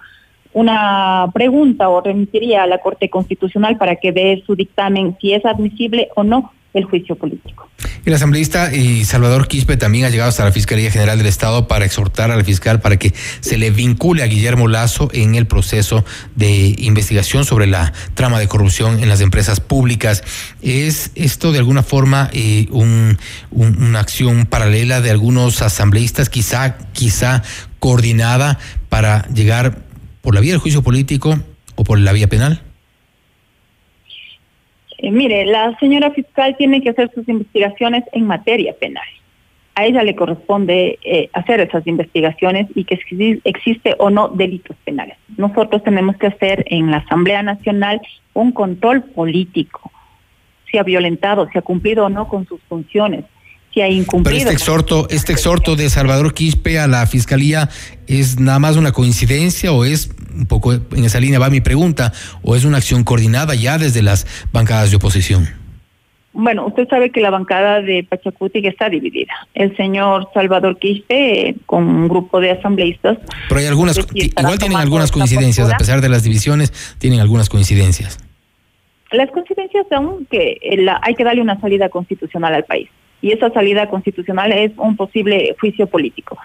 una pregunta o remitiría a la Corte Constitucional para que dé su dictamen si es admisible o no el juicio político. El asambleísta y Salvador Quispe también ha llegado hasta la Fiscalía General del Estado para exhortar al fiscal para que se le vincule a Guillermo Lazo en el proceso de investigación sobre la trama de corrupción en las empresas públicas. ¿Es esto de alguna forma eh, un, una acción paralela de algunos asambleístas, quizá, quizá coordinada para llegar por la vía del juicio político o por la vía penal? Eh, mire, la señora fiscal tiene que hacer sus investigaciones en materia penal. A ella le corresponde eh, hacer esas investigaciones y que si existe o no delitos penales. Nosotros tenemos que hacer en la Asamblea Nacional un control político, si ha violentado, si ha cumplido o no con sus funciones, si ha incumplido. Pero este exhorto, este exhorto de Salvador Quispe a la Fiscalía es nada más una coincidencia o es un poco en esa línea va mi pregunta, o es una acción coordinada ya desde las bancadas de oposición. Bueno, usted sabe que la bancada de Pachacuti está dividida. El señor Salvador Quispe, eh, con un grupo de asambleístas. Pero hay algunas, igual tienen algunas coincidencias, a pesar de las divisiones, tienen algunas coincidencias. Las coincidencias son que eh, hay que darle una salida constitucional al país. Y esa salida constitucional es un posible juicio político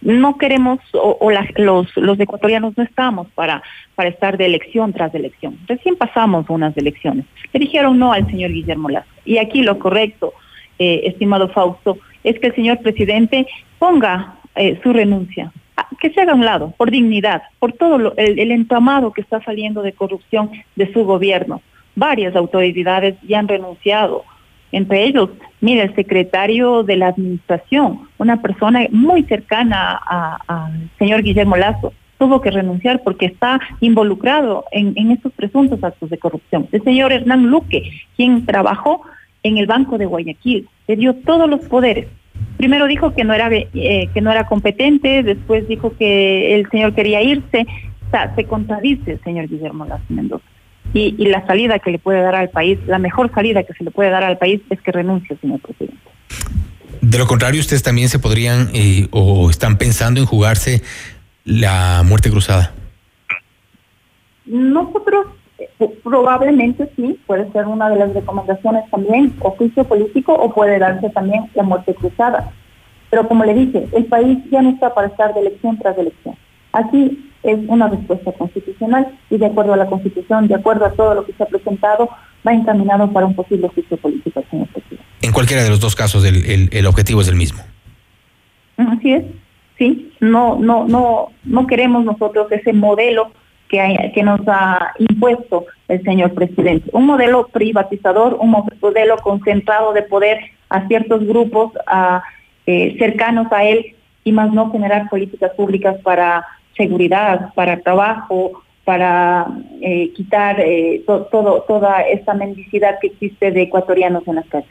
no queremos, o, los, los ecuatorianos no estamos para, para estar de elección tras elección. Recién pasamos unas elecciones. Le dijeron no al señor Guillermo Lazo. Y aquí lo correcto, eh, estimado Fausto, es que el señor presidente ponga eh, su renuncia, que se haga a un lado, por dignidad, por todo el, el entramado que está saliendo de corrupción de su gobierno. Varias autoridades ya han renunciado entre ellos, mire, el secretario de la administración, una persona muy cercana al señor Guillermo Lazo, tuvo que renunciar porque está involucrado en, estos presuntos actos de corrupción. El señor Hernán Luque, quien trabajó en el Banco de Guayaquil, le dio todos los poderes. Primero dijo que no era eh, que no era competente, después dijo que el señor quería irse. Se contradice el señor Guillermo Lazo Mendoza y, la salida que le puede dar al país, la mejor salida que se le puede dar al país es que renuncie, señor presidente. De lo contrario, ustedes también se podrían eh, o están pensando en jugarse la muerte cruzada. Nosotros eh, probablemente sí, puede ser una de las recomendaciones también, o juicio político, o puede darse también la muerte cruzada. Pero como le dije, el país ya no está para estar de elección tras elección. Aquí es una respuesta constitucional y de acuerdo a la Constitución, de acuerdo a todo lo que se ha presentado, va encaminado para un posible juicio político, señor presidente. En cualquiera de los dos casos, el, el, objetivo es el mismo. Así es, sí. No, no, no, no queremos nosotros ese modelo que, que nos ha impuesto el señor presidente. Un modelo privatizador, un modelo concentrado de poder a ciertos grupos a, eh, cercanos a él y más no generar políticas públicas para seguridad, para trabajo, para eh, quitar eh, todo, toda esta mendicidad que existe de ecuatorianos en las calles.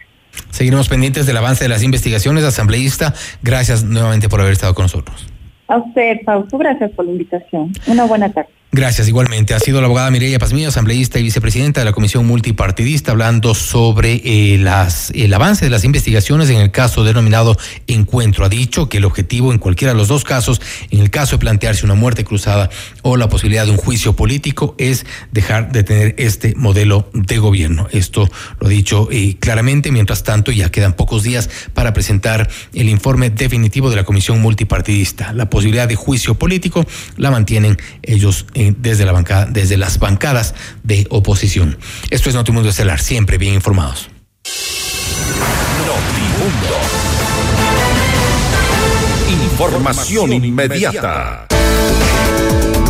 Seguiremos pendientes del avance de las investigaciones. Asambleísta, gracias nuevamente por haber estado con nosotros. A usted, Fausto, gracias por la invitación. Una buena tarde. Gracias, igualmente. Ha sido la abogada Mireya Pazmillo, asambleísta y vicepresidenta de la Comisión Multipartidista, hablando sobre eh, las, el avance de las investigaciones en el caso denominado Encuentro. Ha dicho que el objetivo en cualquiera de los dos casos, en el caso de plantearse una muerte cruzada o la posibilidad de un juicio político, es dejar de tener este modelo de gobierno. Esto lo ha dicho eh, claramente. Mientras tanto, ya quedan pocos días para presentar el informe definitivo de la Comisión Multipartidista. La posibilidad de juicio político la mantienen ellos. en desde la bancada, desde las bancadas de oposición. Esto es Notimundo Estelar, siempre bien informados. Notimundo. Información inmediata.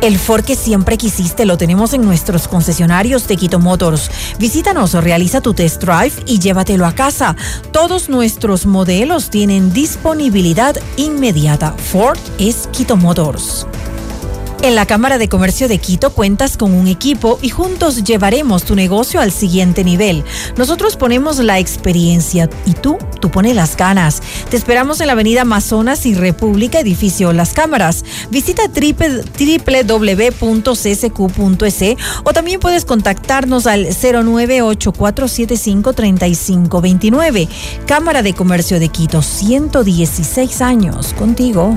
El Ford que siempre quisiste lo tenemos en nuestros concesionarios de Quito Motors. Visítanos, realiza tu test drive y llévatelo a casa. Todos nuestros modelos tienen disponibilidad inmediata. Ford es Quito Motors. En la Cámara de Comercio de Quito cuentas con un equipo y juntos llevaremos tu negocio al siguiente nivel. Nosotros ponemos la experiencia y tú, tú pones las ganas. Te esperamos en la Avenida Amazonas y República, edificio Las Cámaras. Visita www.csq.es o también puedes contactarnos al 098-475-3529. Cámara de Comercio de Quito, 116 años contigo.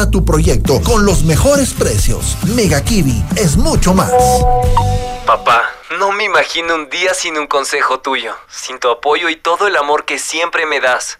tu proyecto con los mejores precios. Mega Kiwi es mucho más. Papá, no me imagino un día sin un consejo tuyo, sin tu apoyo y todo el amor que siempre me das.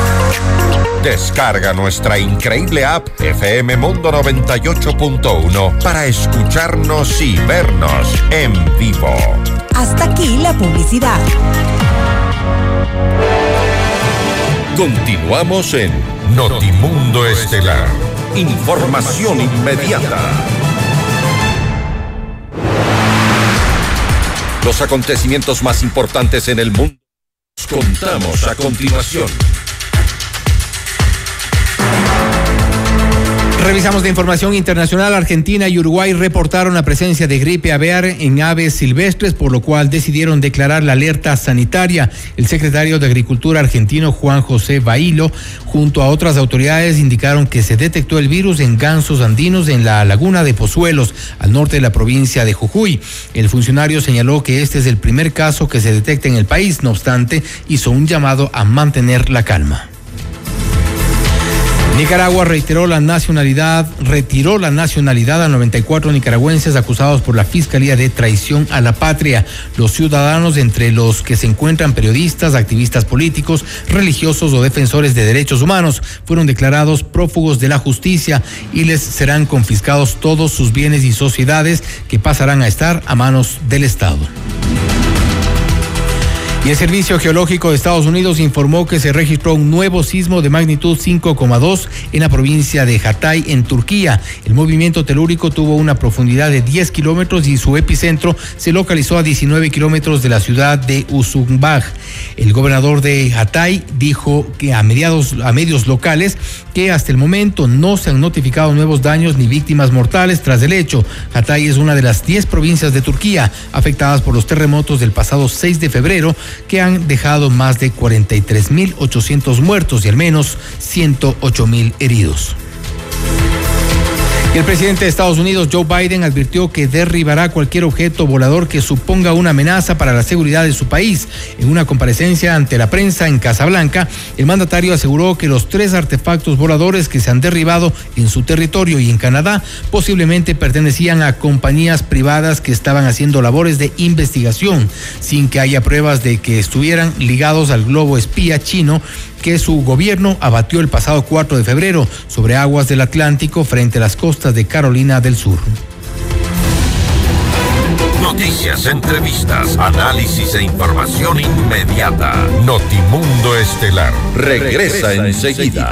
Descarga nuestra increíble app FM Mundo 98.1 para escucharnos y vernos en vivo. Hasta aquí la publicidad. Continuamos en Notimundo Estelar. Información inmediata. Los acontecimientos más importantes en el mundo. Los contamos a continuación. Revisamos de información internacional. Argentina y Uruguay reportaron la presencia de gripe aviar en aves silvestres, por lo cual decidieron declarar la alerta sanitaria. El secretario de Agricultura argentino, Juan José Bailo, junto a otras autoridades, indicaron que se detectó el virus en gansos andinos en la laguna de Pozuelos, al norte de la provincia de Jujuy. El funcionario señaló que este es el primer caso que se detecta en el país. No obstante, hizo un llamado a mantener la calma. Nicaragua reiteró la nacionalidad, retiró la nacionalidad a 94 nicaragüenses acusados por la Fiscalía de traición a la patria. Los ciudadanos, entre los que se encuentran periodistas, activistas políticos, religiosos o defensores de derechos humanos, fueron declarados prófugos de la justicia y les serán confiscados todos sus bienes y sociedades que pasarán a estar a manos del Estado. Y el Servicio Geológico de Estados Unidos informó que se registró un nuevo sismo de magnitud 5,2 en la provincia de Hatay, en Turquía. El movimiento telúrico tuvo una profundidad de 10 kilómetros y su epicentro se localizó a 19 kilómetros de la ciudad de Usumbaj. El gobernador de Hatay dijo que a, mediados, a medios locales que hasta el momento no se han notificado nuevos daños ni víctimas mortales tras el hecho. Hatay es una de las 10 provincias de Turquía afectadas por los terremotos del pasado 6 de febrero que han dejado más de 43.800 muertos y al menos 108.000 heridos. El presidente de Estados Unidos, Joe Biden, advirtió que derribará cualquier objeto volador que suponga una amenaza para la seguridad de su país. En una comparecencia ante la prensa en Casablanca, el mandatario aseguró que los tres artefactos voladores que se han derribado en su territorio y en Canadá posiblemente pertenecían a compañías privadas que estaban haciendo labores de investigación, sin que haya pruebas de que estuvieran ligados al globo espía chino que su gobierno abatió el pasado 4 de febrero sobre aguas del Atlántico frente a las costas de Carolina del Sur. Noticias, entrevistas, análisis e información inmediata. Notimundo Estelar regresa, enseguida.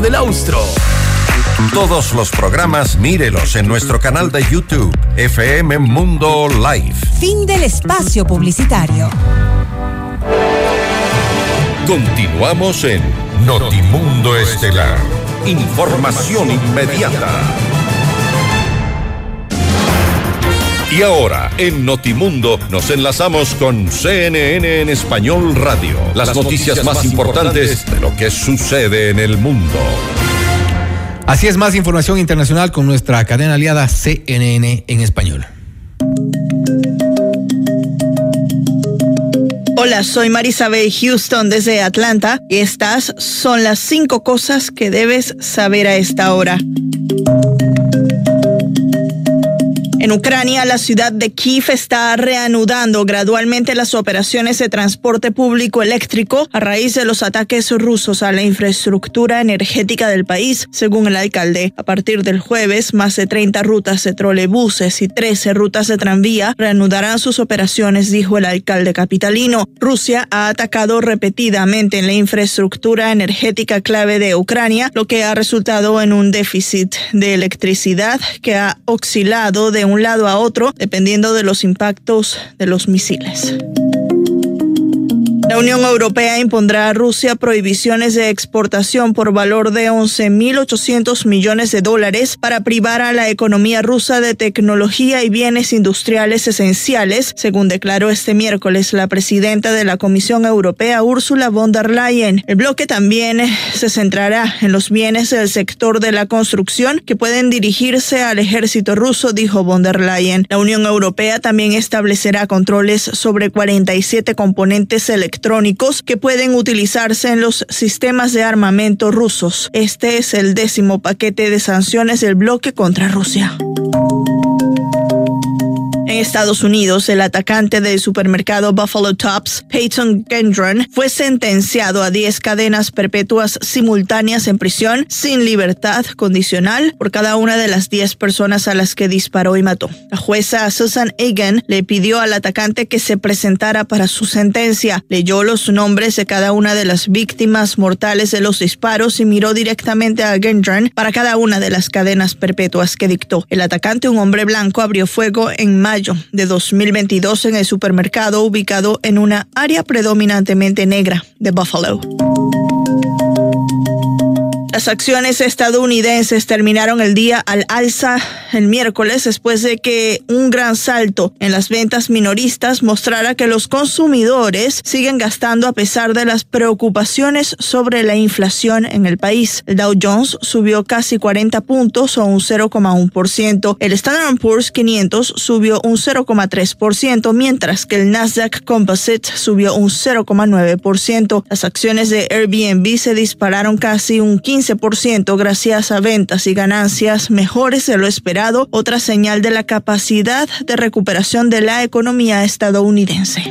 del Austro. Todos los programas mírelos en nuestro canal de YouTube, FM Mundo Live. Fin del espacio publicitario. Continuamos en Notimundo Estelar. Información inmediata. Y ahora, en Notimundo, nos enlazamos con CNN en Español Radio. Las, noticias, más, importantes, importantes de lo que sucede en el mundo. Así es, más información internacional con nuestra cadena aliada CNN en Español. Hola, soy Marisabel Houston desde Atlanta y estas son las cinco cosas que debes saber a esta hora. En Ucrania, la ciudad de Kiev está reanudando gradualmente las operaciones de transporte público eléctrico a raíz de los ataques rusos a la infraestructura energética del país, según el alcalde. A partir del jueves, más de 30 rutas de trolebuses y 13 rutas de tranvía reanudarán sus operaciones, dijo el alcalde capitalino. Rusia ha atacado repetidamente en la infraestructura energética clave de Ucrania, lo que ha resultado en un déficit de electricidad que ha oscilado de un lado a otro dependiendo de los impactos de los misiles. La Unión Europea impondrá a Rusia prohibiciones de exportación por valor de 11.800 millones de dólares para privar a la economía rusa de tecnología y bienes industriales esenciales, según declaró este miércoles la presidenta de la Comisión Europea, Ursula von der Leyen. El bloque también se centrará en los bienes del sector de la construcción que pueden dirigirse al ejército ruso, dijo von der Leyen. La Unión Europea también establecerá controles sobre 47 componentes electrónicos electrónicos que pueden utilizarse en los sistemas de armamento rusos. Este es el décimo paquete de sanciones del bloque contra Rusia. En Estados Unidos, el atacante del supermercado Buffalo Tops, Peyton Gendron, fue sentenciado a 10 cadenas perpetuas simultáneas en prisión sin libertad condicional por cada una de las 10 personas a las que disparó y mató. La jueza Susan Egan le pidió al atacante que se presentara para su sentencia, leyó los nombres de cada una de las víctimas mortales de los disparos y miró directamente a Gendron para cada una de las cadenas perpetuas que dictó. El atacante, un hombre blanco, abrió fuego en mayo de 2022 en el supermercado ubicado en una área predominantemente negra de Buffalo. Las acciones estadounidenses terminaron el día al alza el miércoles después de que un gran salto en las ventas minoristas mostrara que los consumidores siguen gastando a pesar de las preocupaciones sobre la inflación en el país. El Dow Jones subió casi 40 puntos o un 0,1%. El Standard Poor's 500 subió un 0,3%, mientras que el Nasdaq Composite subió un 0,9%. Las acciones de Airbnb se dispararon casi un 15 15% gracias a ventas y ganancias mejores de lo esperado, otra señal de la capacidad de recuperación de la economía estadounidense.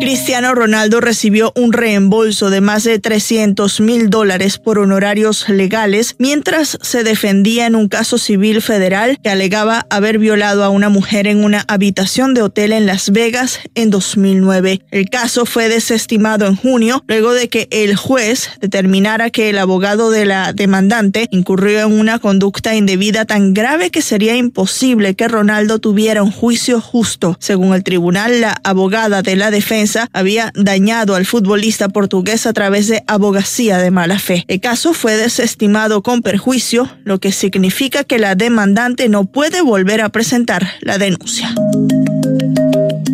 Cristiano Ronaldo recibió un reembolso de más de 300 mil dólares por honorarios legales mientras se defendía en un caso civil federal que alegaba haber violado a una mujer en una habitación de hotel en Las Vegas en 2009. El caso fue desestimado en junio luego de que el juez determinara que el abogado de la demandante incurrió en una conducta indebida tan grave que sería imposible que Ronaldo tuviera un juicio justo. Según el tribunal, la abogada de la defensa había dañado al futbolista portugués a través de abogacía de mala fe. El caso fue desestimado con perjuicio, lo que significa que la demandante no puede volver a presentar la denuncia.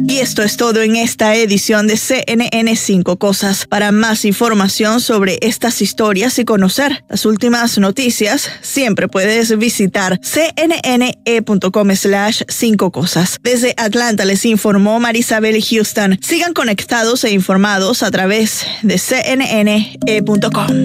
Y esto es todo en esta edición de CNN 5 Cosas. Para más información sobre estas historias y conocer las últimas noticias, siempre puedes visitar cnne.com slash 5 Cosas. Desde Atlanta les informó Marisabel Houston. Sigan conectados e informados a través de cnne.com.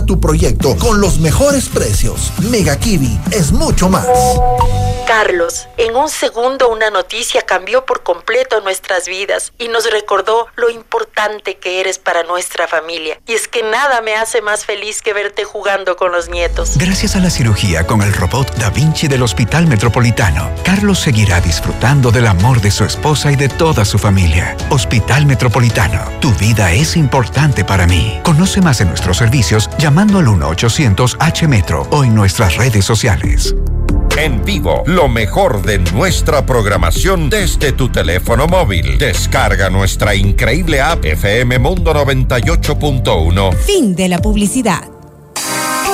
tu proyecto con los mejores precios. Mega Kiwi es mucho más. Carlos, en un segundo una noticia cambió por completo nuestras vidas y nos recordó lo importante que eres para nuestra familia. Y es que nada me hace más feliz que verte jugando con los nietos. Gracias a la cirugía con el robot Da Vinci del Hospital Metropolitano, Carlos seguirá disfrutando del amor de su esposa y de toda su familia. Hospital Metropolitano, tu vida es importante para mí. Conoce más de nuestros servicios llamando al 1-800-H-Metro o en nuestras redes sociales. En vivo, lo mejor de nuestra programación desde tu teléfono móvil. Descarga nuestra increíble app FM Mundo 98.1. Fin de la publicidad.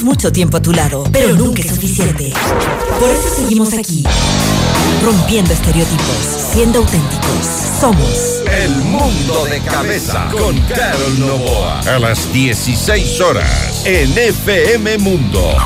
Mucho tiempo a tu lado, pero nunca es suficiente. Por eso seguimos aquí, rompiendo estereotipos, siendo auténticos. Somos El Mundo de Cabeza con Carol Novoa. A las 16 horas en FM Mundo.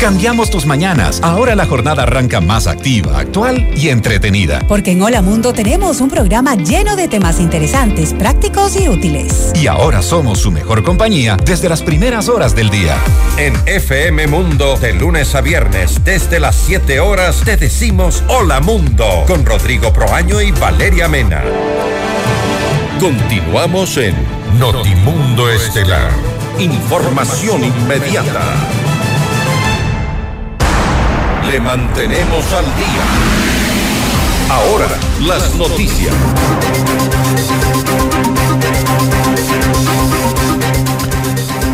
Cambiamos tus mañanas. Ahora la jornada arranca más activa, actual y entretenida. Porque en Hola Mundo tenemos un programa lleno de temas interesantes, prácticos y útiles. Y ahora somos su mejor compañía desde las primeras horas del día. En FM Mundo, de lunes a viernes, desde las 7 horas, te decimos Hola Mundo con Rodrigo Proaño y Valeria Mena. Continuamos en Notimundo Estelar. Información inmediata. Le mantenemos al día. Ahora, las noticias.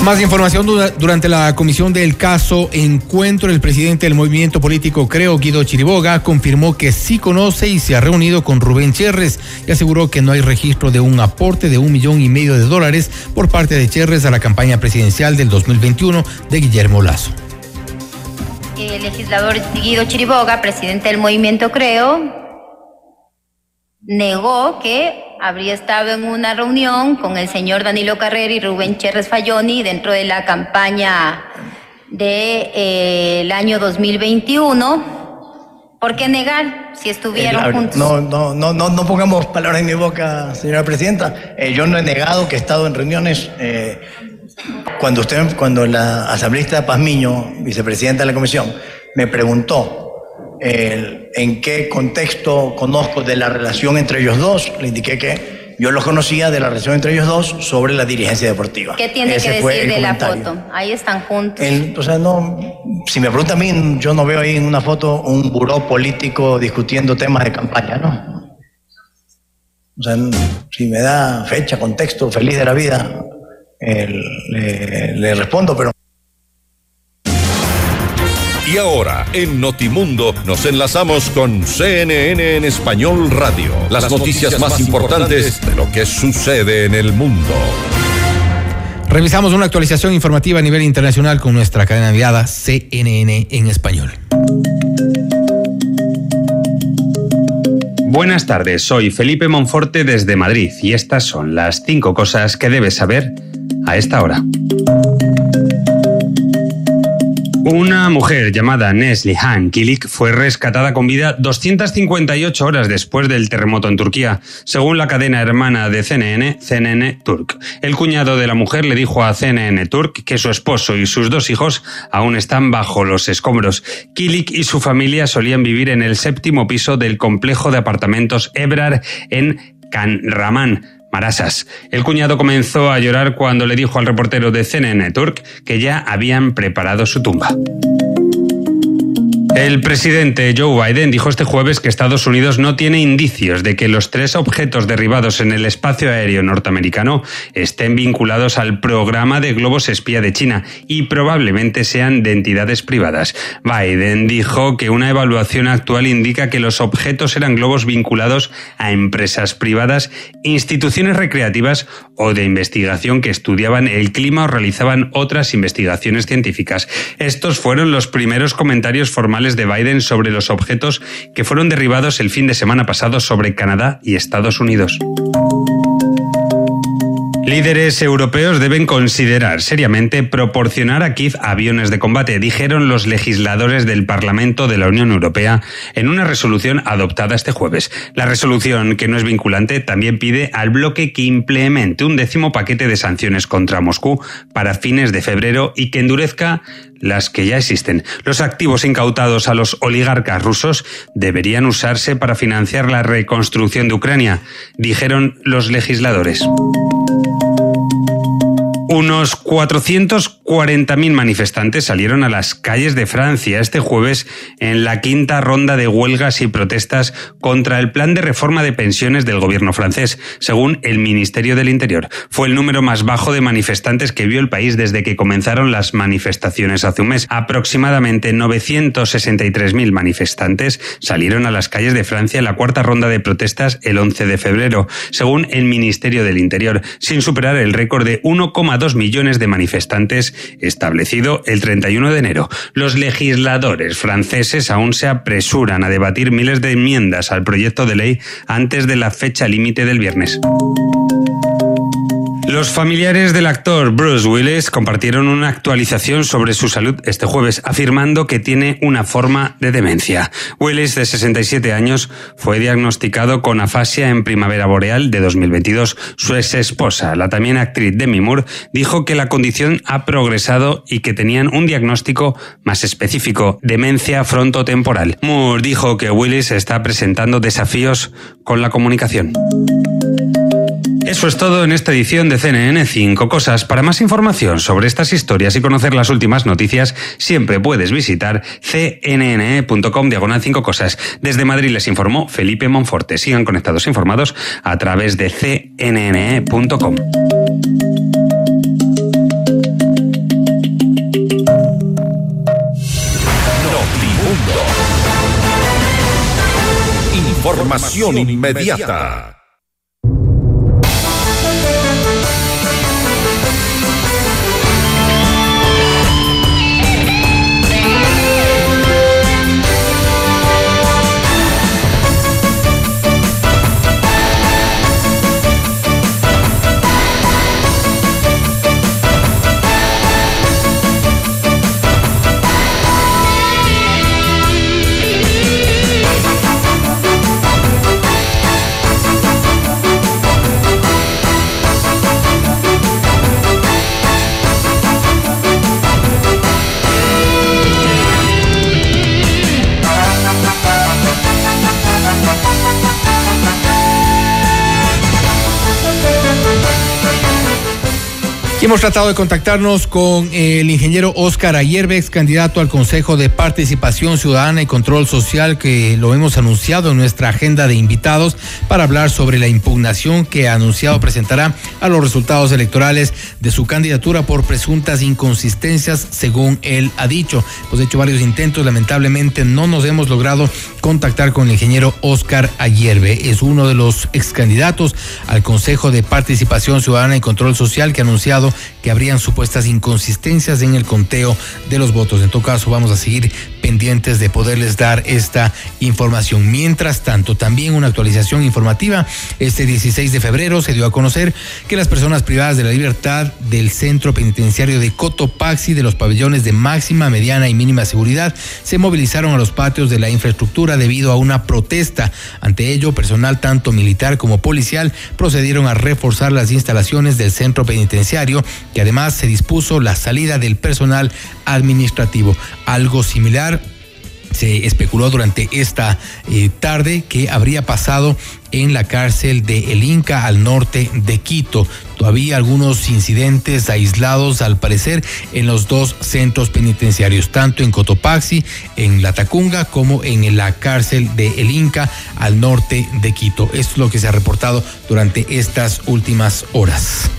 Más información dura- durante la comisión del caso Encuentro, el presidente del movimiento político Creo, Guido Chiriboga, confirmó que sí conoce y se ha reunido con Rubén Cherres y aseguró que no hay registro de un aporte de un millón y medio de dólares por parte de Cherres a la campaña presidencial del 2021 de Guillermo Lazo. El legislador Guido Chiriboga, presidente del movimiento Creo, negó que habría estado en una reunión con el señor Danilo Carrera y Rubén Cherres Falloni dentro de la campaña del año 2021. ¿Por qué negar si estuvieron Eh, juntos? no, no, no, no, no pongamos palabras en mi boca, señora presidenta. Eh, yo no he negado que he estado en reuniones. Cuando usted, cuando la asambleísta Pazmiño, vicepresidenta de la comisión, me preguntó eh, en qué contexto conozco de la relación entre ellos dos, le indiqué que yo los conocía de la relación entre ellos dos sobre la dirigencia deportiva. ¿Qué tiene Ese que decir de la comentario. foto? Ahí están juntos. El- o sea, no, si me pregunta a mí, yo no veo ahí en una foto un buró político discutiendo temas de campaña, ¿no? O sea, si me da fecha, contexto, feliz de la vida, eh, le, le respondo, pero Y ahora, en Notimundo, nos enlazamos con CNN en Español Radio. Las, noticias, más importantes de lo que sucede en el mundo. Revisamos una actualización informativa a nivel internacional con nuestra cadena enviada CNN en español. Buenas tardes, soy Felipe Monforte desde Madrid y estas son las cinco cosas que debes saber a esta hora. Una mujer llamada Neslihan Kilik fue rescatada con vida 258 horas después del terremoto en Turquía, según la cadena hermana de CNN, CNN Turk. El cuñado de la mujer le dijo a CNN Turk que su esposo y sus dos hijos aún están bajo los escombros. Kilik y su familia solían vivir en el séptimo piso del complejo de apartamentos Ebrar en Canramán, Marasas. El cuñado comenzó a llorar cuando le dijo al reportero de CNN Turk que ya habían preparado su tumba. El presidente Joe Biden dijo este jueves que Estados Unidos no tiene indicios de que los tres objetos derribados en el espacio aéreo norteamericano estén vinculados al programa de globos espía de China y probablemente sean de entidades privadas. Biden dijo que una evaluación actual indica que los objetos eran globos vinculados a empresas privadas, instituciones recreativas o de investigación que estudiaban el clima o realizaban otras investigaciones científicas. Estos fueron los primeros comentarios formales de Biden sobre los objetos que fueron derribados el fin de semana pasado sobre Canadá y Estados Unidos. Líderes europeos deben considerar seriamente proporcionar a Kiev aviones de combate, dijeron los legisladores del Parlamento de la Unión Europea en una resolución adoptada este jueves. La resolución, que no es vinculante, también pide al bloque que implemente un décimo paquete de sanciones contra Moscú para fines de febrero y que endurezca las que ya existen. Los activos incautados a los oligarcas rusos deberían usarse para financiar la reconstrucción de Ucrania, dijeron los legisladores. Unos 440.000 manifestantes salieron a las calles de Francia este jueves en la quinta ronda de huelgas y protestas contra el plan de reforma de pensiones del gobierno francés, según el Ministerio del Interior. Fue el número más bajo de manifestantes que vio el país desde que comenzaron las manifestaciones hace un mes. Aproximadamente 963.000 manifestantes salieron a las calles de Francia en la cuarta ronda de protestas el 11 de febrero, según el Ministerio del Interior, sin superar el récord de 1,2 millones de manifestantes establecido el 31 de enero. Los legisladores franceses aún se apresuran a debatir miles de enmiendas al proyecto de ley antes de la fecha límite del viernes. Los familiares del actor Bruce Willis compartieron una actualización sobre su salud este jueves, afirmando que tiene una forma de demencia. Willis, de 67 años, fue diagnosticado con afasia en primavera boreal de 2022. Su ex esposa, la también actriz Demi Moore, dijo que la condición ha progresado y que tenían un diagnóstico más específico, demencia frontotemporal. Moore dijo que Willis está presentando desafíos con la comunicación. Eso es todo en esta edición de CNN 5 Cosas. Para más información sobre estas historias y conocer las últimas noticias, siempre puedes visitar cnn.com diagonal 5 Cosas. Desde Madrid les informó Felipe Monforte. Sigan conectados e informados a través de cnn.com. Información inmediata. Hemos tratado de contactarnos con el ingeniero Oscar Ayerbe, ex candidato al Consejo de Participación Ciudadana y Control Social, que lo hemos anunciado en nuestra agenda de invitados para hablar sobre la impugnación que ha anunciado presentará a los resultados electorales de su candidatura por presuntas inconsistencias, según él ha dicho. Hemos hecho varios intentos, lamentablemente no nos hemos logrado contactar con el ingeniero Oscar Ayerbe. Es uno de los ex candidatos al Consejo de Participación Ciudadana y Control Social que ha anunciado que habrían supuestas inconsistencias en el conteo de los votos. En todo caso, vamos a seguir pendientes de poderles dar esta información. Mientras tanto, también una actualización informativa. Este 16 de febrero se dio a conocer que las personas privadas de la libertad del centro penitenciario de Cotopaxi, de los pabellones de máxima, mediana y mínima seguridad, se movilizaron a los patios de la infraestructura debido a una protesta. Ante ello, personal tanto militar como policial procedieron a reforzar las instalaciones del centro penitenciario, que además se dispuso la salida del personal administrativo. Algo similar se especuló durante esta eh, tarde que habría pasado en la cárcel de El Inca al norte de Quito. todavía algunos incidentes aislados al parecer en los dos centros penitenciarios, tanto en Cotopaxi, en La Tacunga, como en la cárcel de El Inca al norte de Quito. Esto es lo que se ha reportado durante estas últimas horas.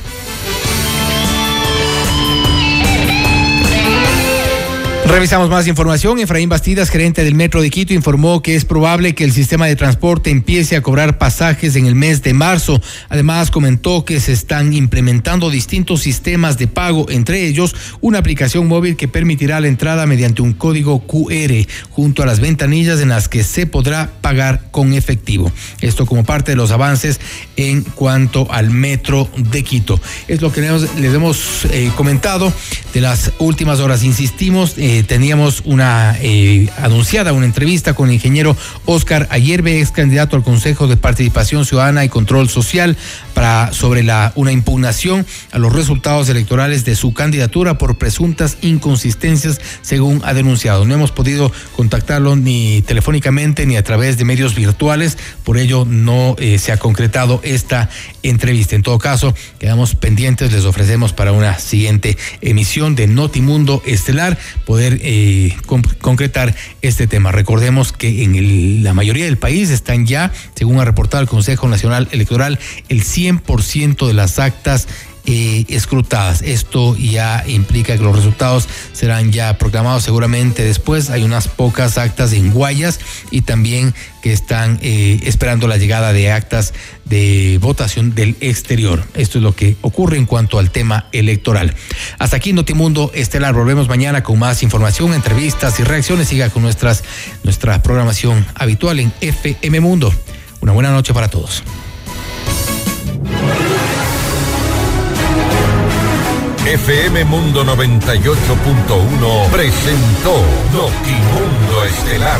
Revisamos más información. Efraín Bastidas, gerente del Metro de Quito, informó que es probable que el sistema de transporte empiece a cobrar pasajes en el mes de marzo. Además, comentó que se están implementando distintos sistemas de pago, entre ellos una aplicación móvil que permitirá la entrada mediante un código QR junto a las ventanillas en las que se podrá pagar con efectivo. Esto como parte de los avances en cuanto al Metro de Quito. Es lo que les hemos eh, comentado de las últimas horas. Insistimos. Eh, teníamos una eh, anunciada una entrevista con el ingeniero Oscar Ayerbe, ex candidato al Consejo de Participación Ciudadana y Control Social, para, sobre la, una impugnación a los resultados electorales de su candidatura por presuntas inconsistencias, según ha denunciado. No hemos podido contactarlo ni telefónicamente ni a través de medios virtuales, por ello no eh, se ha concretado esta entrevista. En todo caso, quedamos pendientes, les ofrecemos para una siguiente emisión de Notimundo Estelar poder eh, concretar este tema. Recordemos que en la mayoría del país están ya, según ha reportado el Consejo Nacional Electoral, el 100% de las actas eh, escrutadas. Esto ya implica que los resultados serán ya proclamados seguramente después. Hay unas pocas actas en Guayas y también que están eh, esperando la llegada de actas de votación del exterior. Esto es lo que ocurre en cuanto al tema electoral. Hasta aquí Notimundo Estelar. Volvemos mañana con más información, entrevistas y reacciones. Siga con nuestras, nuestra programación habitual en FM Mundo. Una buena noche para todos. FM Mundo 98.1 presentó Notimundo Estelar.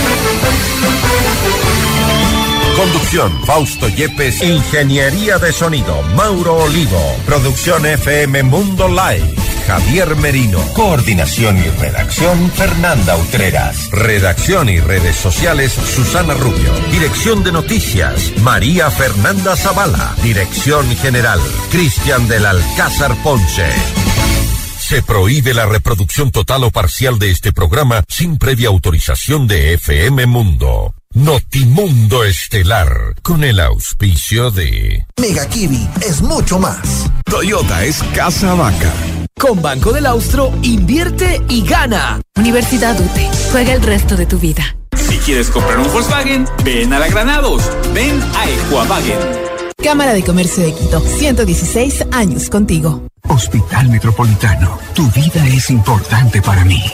Conducción, Fausto Yepes. Ingeniería de sonido, Mauro Olivo. Producción FM Mundo Live. Javier Merino. Coordinación y redacción, Fernanda Utreras. Redacción y redes sociales, Susana Rubio. Dirección de noticias, María Fernanda Zavala. Dirección general, Cristian del Alcázar Ponce. Se prohíbe la reproducción total o parcial de este programa sin previa autorización de FM Mundo. Notimundo Estelar, con el auspicio de... Mega Kiwi es mucho más. Toyota es casa vaca. Con Banco del Austro, invierte y gana. Universidad UTE, juega el resto de tu vida. Si quieres comprar un Volkswagen, ven a la Granados, ven a Equavagen. Cámara de Comercio de Quito, 116 años contigo. Hospital Metropolitano, tu vida es importante para mí.